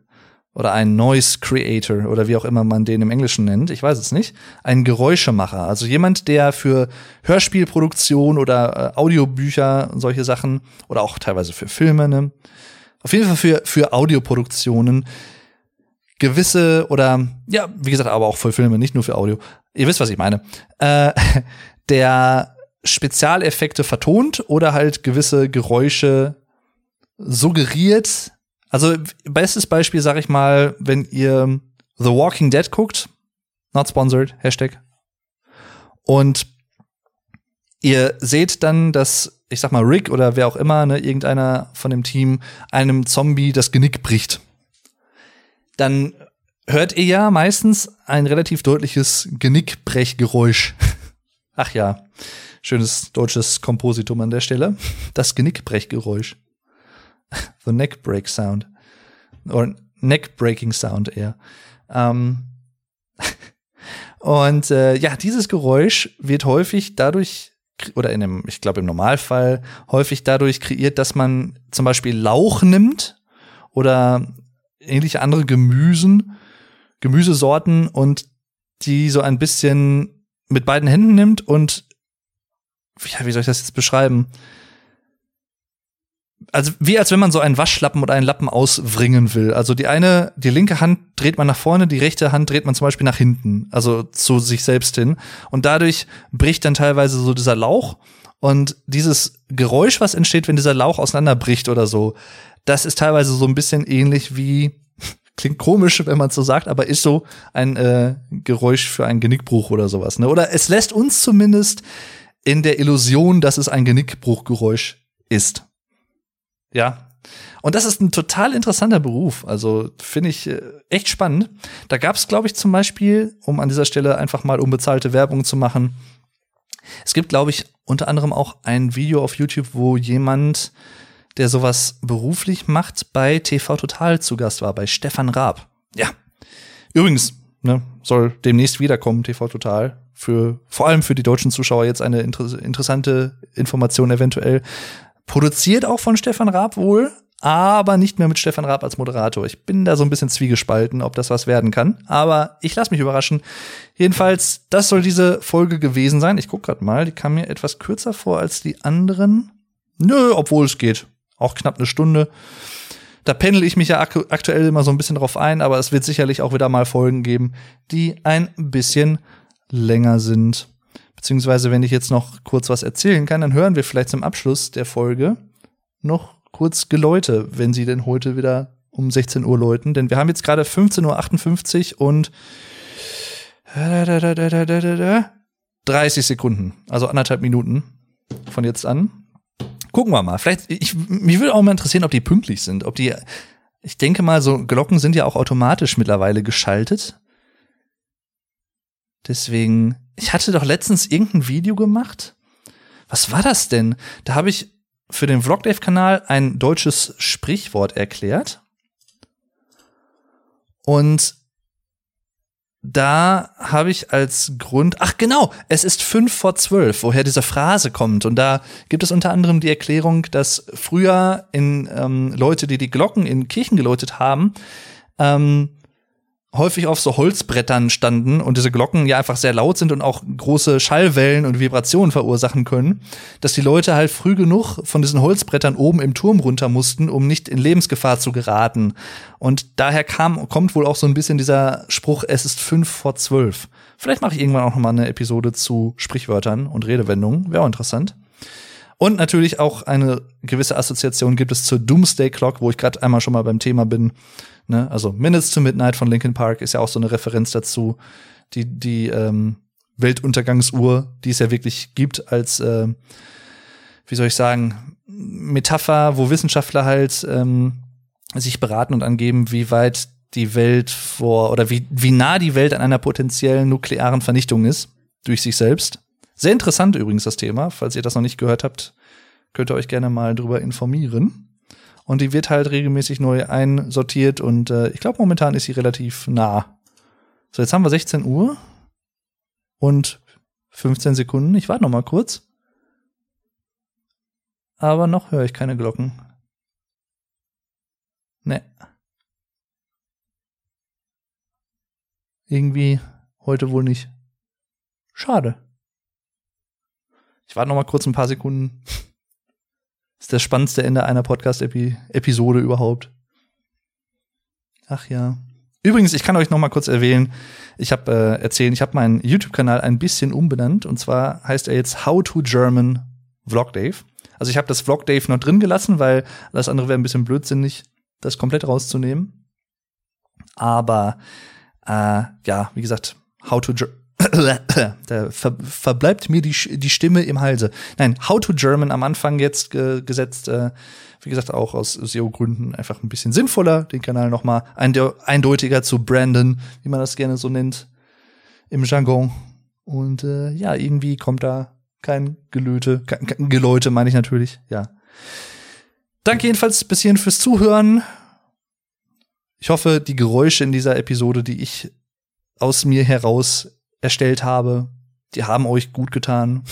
oder ein Noise Creator oder wie auch immer man den im Englischen nennt, ich weiß es nicht, ein Geräuschemacher, also jemand, der für Hörspielproduktion oder äh, Audiobücher und solche Sachen oder auch teilweise für Filme, ne? Auf jeden Fall für für Audioproduktionen gewisse oder ja, wie gesagt, aber auch für Filme, nicht nur für Audio. Ihr wisst, was ich meine. Äh, der Spezialeffekte vertont oder halt gewisse Geräusche suggeriert. Also bestes Beispiel sag ich mal, wenn ihr The Walking Dead guckt, not sponsored, Hashtag. Und ihr seht dann, dass, ich sag mal, Rick oder wer auch immer, ne, irgendeiner von dem Team einem Zombie das Genick bricht. Dann hört ihr ja meistens ein relativ deutliches Genickbrechgeräusch. Ach ja. Schönes deutsches Kompositum an der Stelle. Das Genickbrechgeräusch. The Neckbreak Sound. Oder Neckbreaking Sound eher. Ähm und äh, ja, dieses Geräusch wird häufig dadurch oder in dem, ich glaube im Normalfall häufig dadurch kreiert, dass man zum Beispiel Lauch nimmt oder ähnliche andere Gemüsen, Gemüsesorten und die so ein bisschen mit beiden Händen nimmt und ja, wie soll ich das jetzt beschreiben? Also wie als wenn man so einen Waschlappen oder einen Lappen auswringen will. Also die eine, die linke Hand dreht man nach vorne, die rechte Hand dreht man zum Beispiel nach hinten, also zu sich selbst hin. Und dadurch bricht dann teilweise so dieser Lauch. Und dieses Geräusch, was entsteht, wenn dieser Lauch auseinanderbricht oder so, das ist teilweise so ein bisschen ähnlich wie, klingt komisch, wenn man es so sagt, aber ist so ein äh, Geräusch für einen Genickbruch oder sowas. Ne? Oder es lässt uns zumindest in der Illusion, dass es ein Genickbruchgeräusch ist. Ja. Und das ist ein total interessanter Beruf. Also finde ich äh, echt spannend. Da gab es, glaube ich, zum Beispiel, um an dieser Stelle einfach mal unbezahlte Werbung zu machen. Es gibt, glaube ich, unter anderem auch ein Video auf YouTube, wo jemand, der sowas beruflich macht, bei TV Total zu Gast war, bei Stefan Raab. Ja. Übrigens, ne, soll demnächst wiederkommen, TV Total für vor allem für die deutschen Zuschauer jetzt eine inter interessante Information eventuell. Produziert auch von Stefan Raab wohl, aber nicht mehr mit Stefan Raab als Moderator. Ich bin da so ein bisschen zwiegespalten, ob das was werden kann. Aber ich lasse mich überraschen. Jedenfalls, das soll diese Folge gewesen sein. Ich guck grad mal, die kam mir etwas kürzer vor als die anderen. Nö, obwohl es geht. Auch knapp eine Stunde. Da pendel ich mich ja ak aktuell immer so ein bisschen drauf ein, aber es wird sicherlich auch wieder mal Folgen geben, die ein bisschen länger sind. Beziehungsweise, wenn ich jetzt noch kurz was erzählen kann, dann hören wir vielleicht zum Abschluss der Folge noch kurz Geläute, wenn sie denn heute wieder um 16 Uhr läuten. Denn wir haben jetzt gerade 15.58 Uhr und 30 Sekunden, also anderthalb Minuten von jetzt an. Gucken wir mal. Vielleicht, ich, mich würde auch mal interessieren, ob die pünktlich sind. Ob die, ich denke mal, so Glocken sind ja auch automatisch mittlerweile geschaltet. Deswegen, ich hatte doch letztens irgendein Video gemacht. Was war das denn? Da habe ich für den Vlogdave-Kanal ein deutsches Sprichwort erklärt. Und da habe ich als Grund, ach genau, es ist fünf vor zwölf, woher diese Phrase kommt. Und da gibt es unter anderem die Erklärung, dass früher in ähm, Leute, die die Glocken in Kirchen geläutet haben, ähm, häufig auf so Holzbrettern standen und diese Glocken ja einfach sehr laut sind und auch große Schallwellen und Vibrationen verursachen können, dass die Leute halt früh genug von diesen Holzbrettern oben im Turm runter mussten, um nicht in Lebensgefahr zu geraten. Und daher kam, kommt wohl auch so ein bisschen dieser Spruch, es ist fünf vor zwölf. Vielleicht mache ich irgendwann auch noch mal eine Episode zu Sprichwörtern und Redewendungen. Wäre auch interessant. Und natürlich auch eine gewisse Assoziation gibt es zur Doomsday Clock, wo ich gerade einmal schon mal beim Thema bin. Ne? Also Minutes to Midnight von Linkin Park ist ja auch so eine Referenz dazu. Die, die ähm, Weltuntergangsuhr, die es ja wirklich gibt als, äh, wie soll ich sagen, Metapher, wo Wissenschaftler halt ähm, sich beraten und angeben, wie weit die Welt vor oder wie, wie nah die Welt an einer potenziellen nuklearen Vernichtung ist durch sich selbst. Sehr interessant übrigens das Thema. Falls ihr das noch nicht gehört habt, könnt ihr euch gerne mal drüber informieren und die wird halt regelmäßig neu einsortiert und äh, ich glaube momentan ist sie relativ nah. So, jetzt haben wir 16 Uhr und 15 Sekunden. Ich warte noch mal kurz. Aber noch höre ich keine Glocken. Ne. Irgendwie heute wohl nicht. Schade. Ich warte noch mal kurz ein paar Sekunden ist das spannendste Ende einer Podcast-Episode überhaupt. Ach ja. Übrigens, ich kann euch noch mal kurz erwähnen, ich habe äh, erzählen, ich habe meinen YouTube-Kanal ein bisschen umbenannt und zwar heißt er jetzt How to German Vlog Dave. Also ich habe das Vlog Dave noch drin gelassen, weil das andere wäre ein bisschen blödsinnig, das komplett rauszunehmen. Aber äh, ja, wie gesagt, How to German da ver verbleibt mir die, die Stimme im Halse. Nein, How to German am Anfang jetzt äh, gesetzt, äh, wie gesagt, auch aus SEO-Gründen einfach ein bisschen sinnvoller, den Kanal noch mal eindeutiger zu Brandon, wie man das gerne so nennt, im Jargon. Und äh, ja, irgendwie kommt da kein Gelöte, kein, kein Geläute meine ich natürlich, ja. Danke jedenfalls bis hierhin fürs Zuhören. Ich hoffe, die Geräusche in dieser Episode, die ich aus mir heraus erstellt habe, die haben euch gut getan.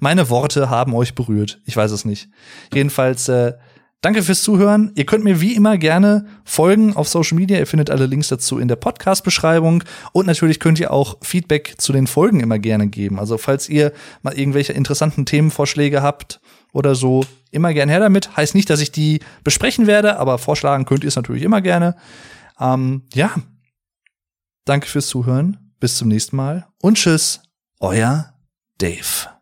Meine Worte haben euch berührt. Ich weiß es nicht. Jedenfalls, äh, danke fürs Zuhören. Ihr könnt mir wie immer gerne folgen auf Social Media. Ihr findet alle Links dazu in der Podcast-Beschreibung. Und natürlich könnt ihr auch Feedback zu den Folgen immer gerne geben. Also, falls ihr mal irgendwelche interessanten Themenvorschläge habt oder so, immer gern her damit. Heißt nicht, dass ich die besprechen werde, aber vorschlagen könnt ihr es natürlich immer gerne. Ähm, ja. Danke fürs Zuhören. Bis zum nächsten Mal und tschüss, euer Dave.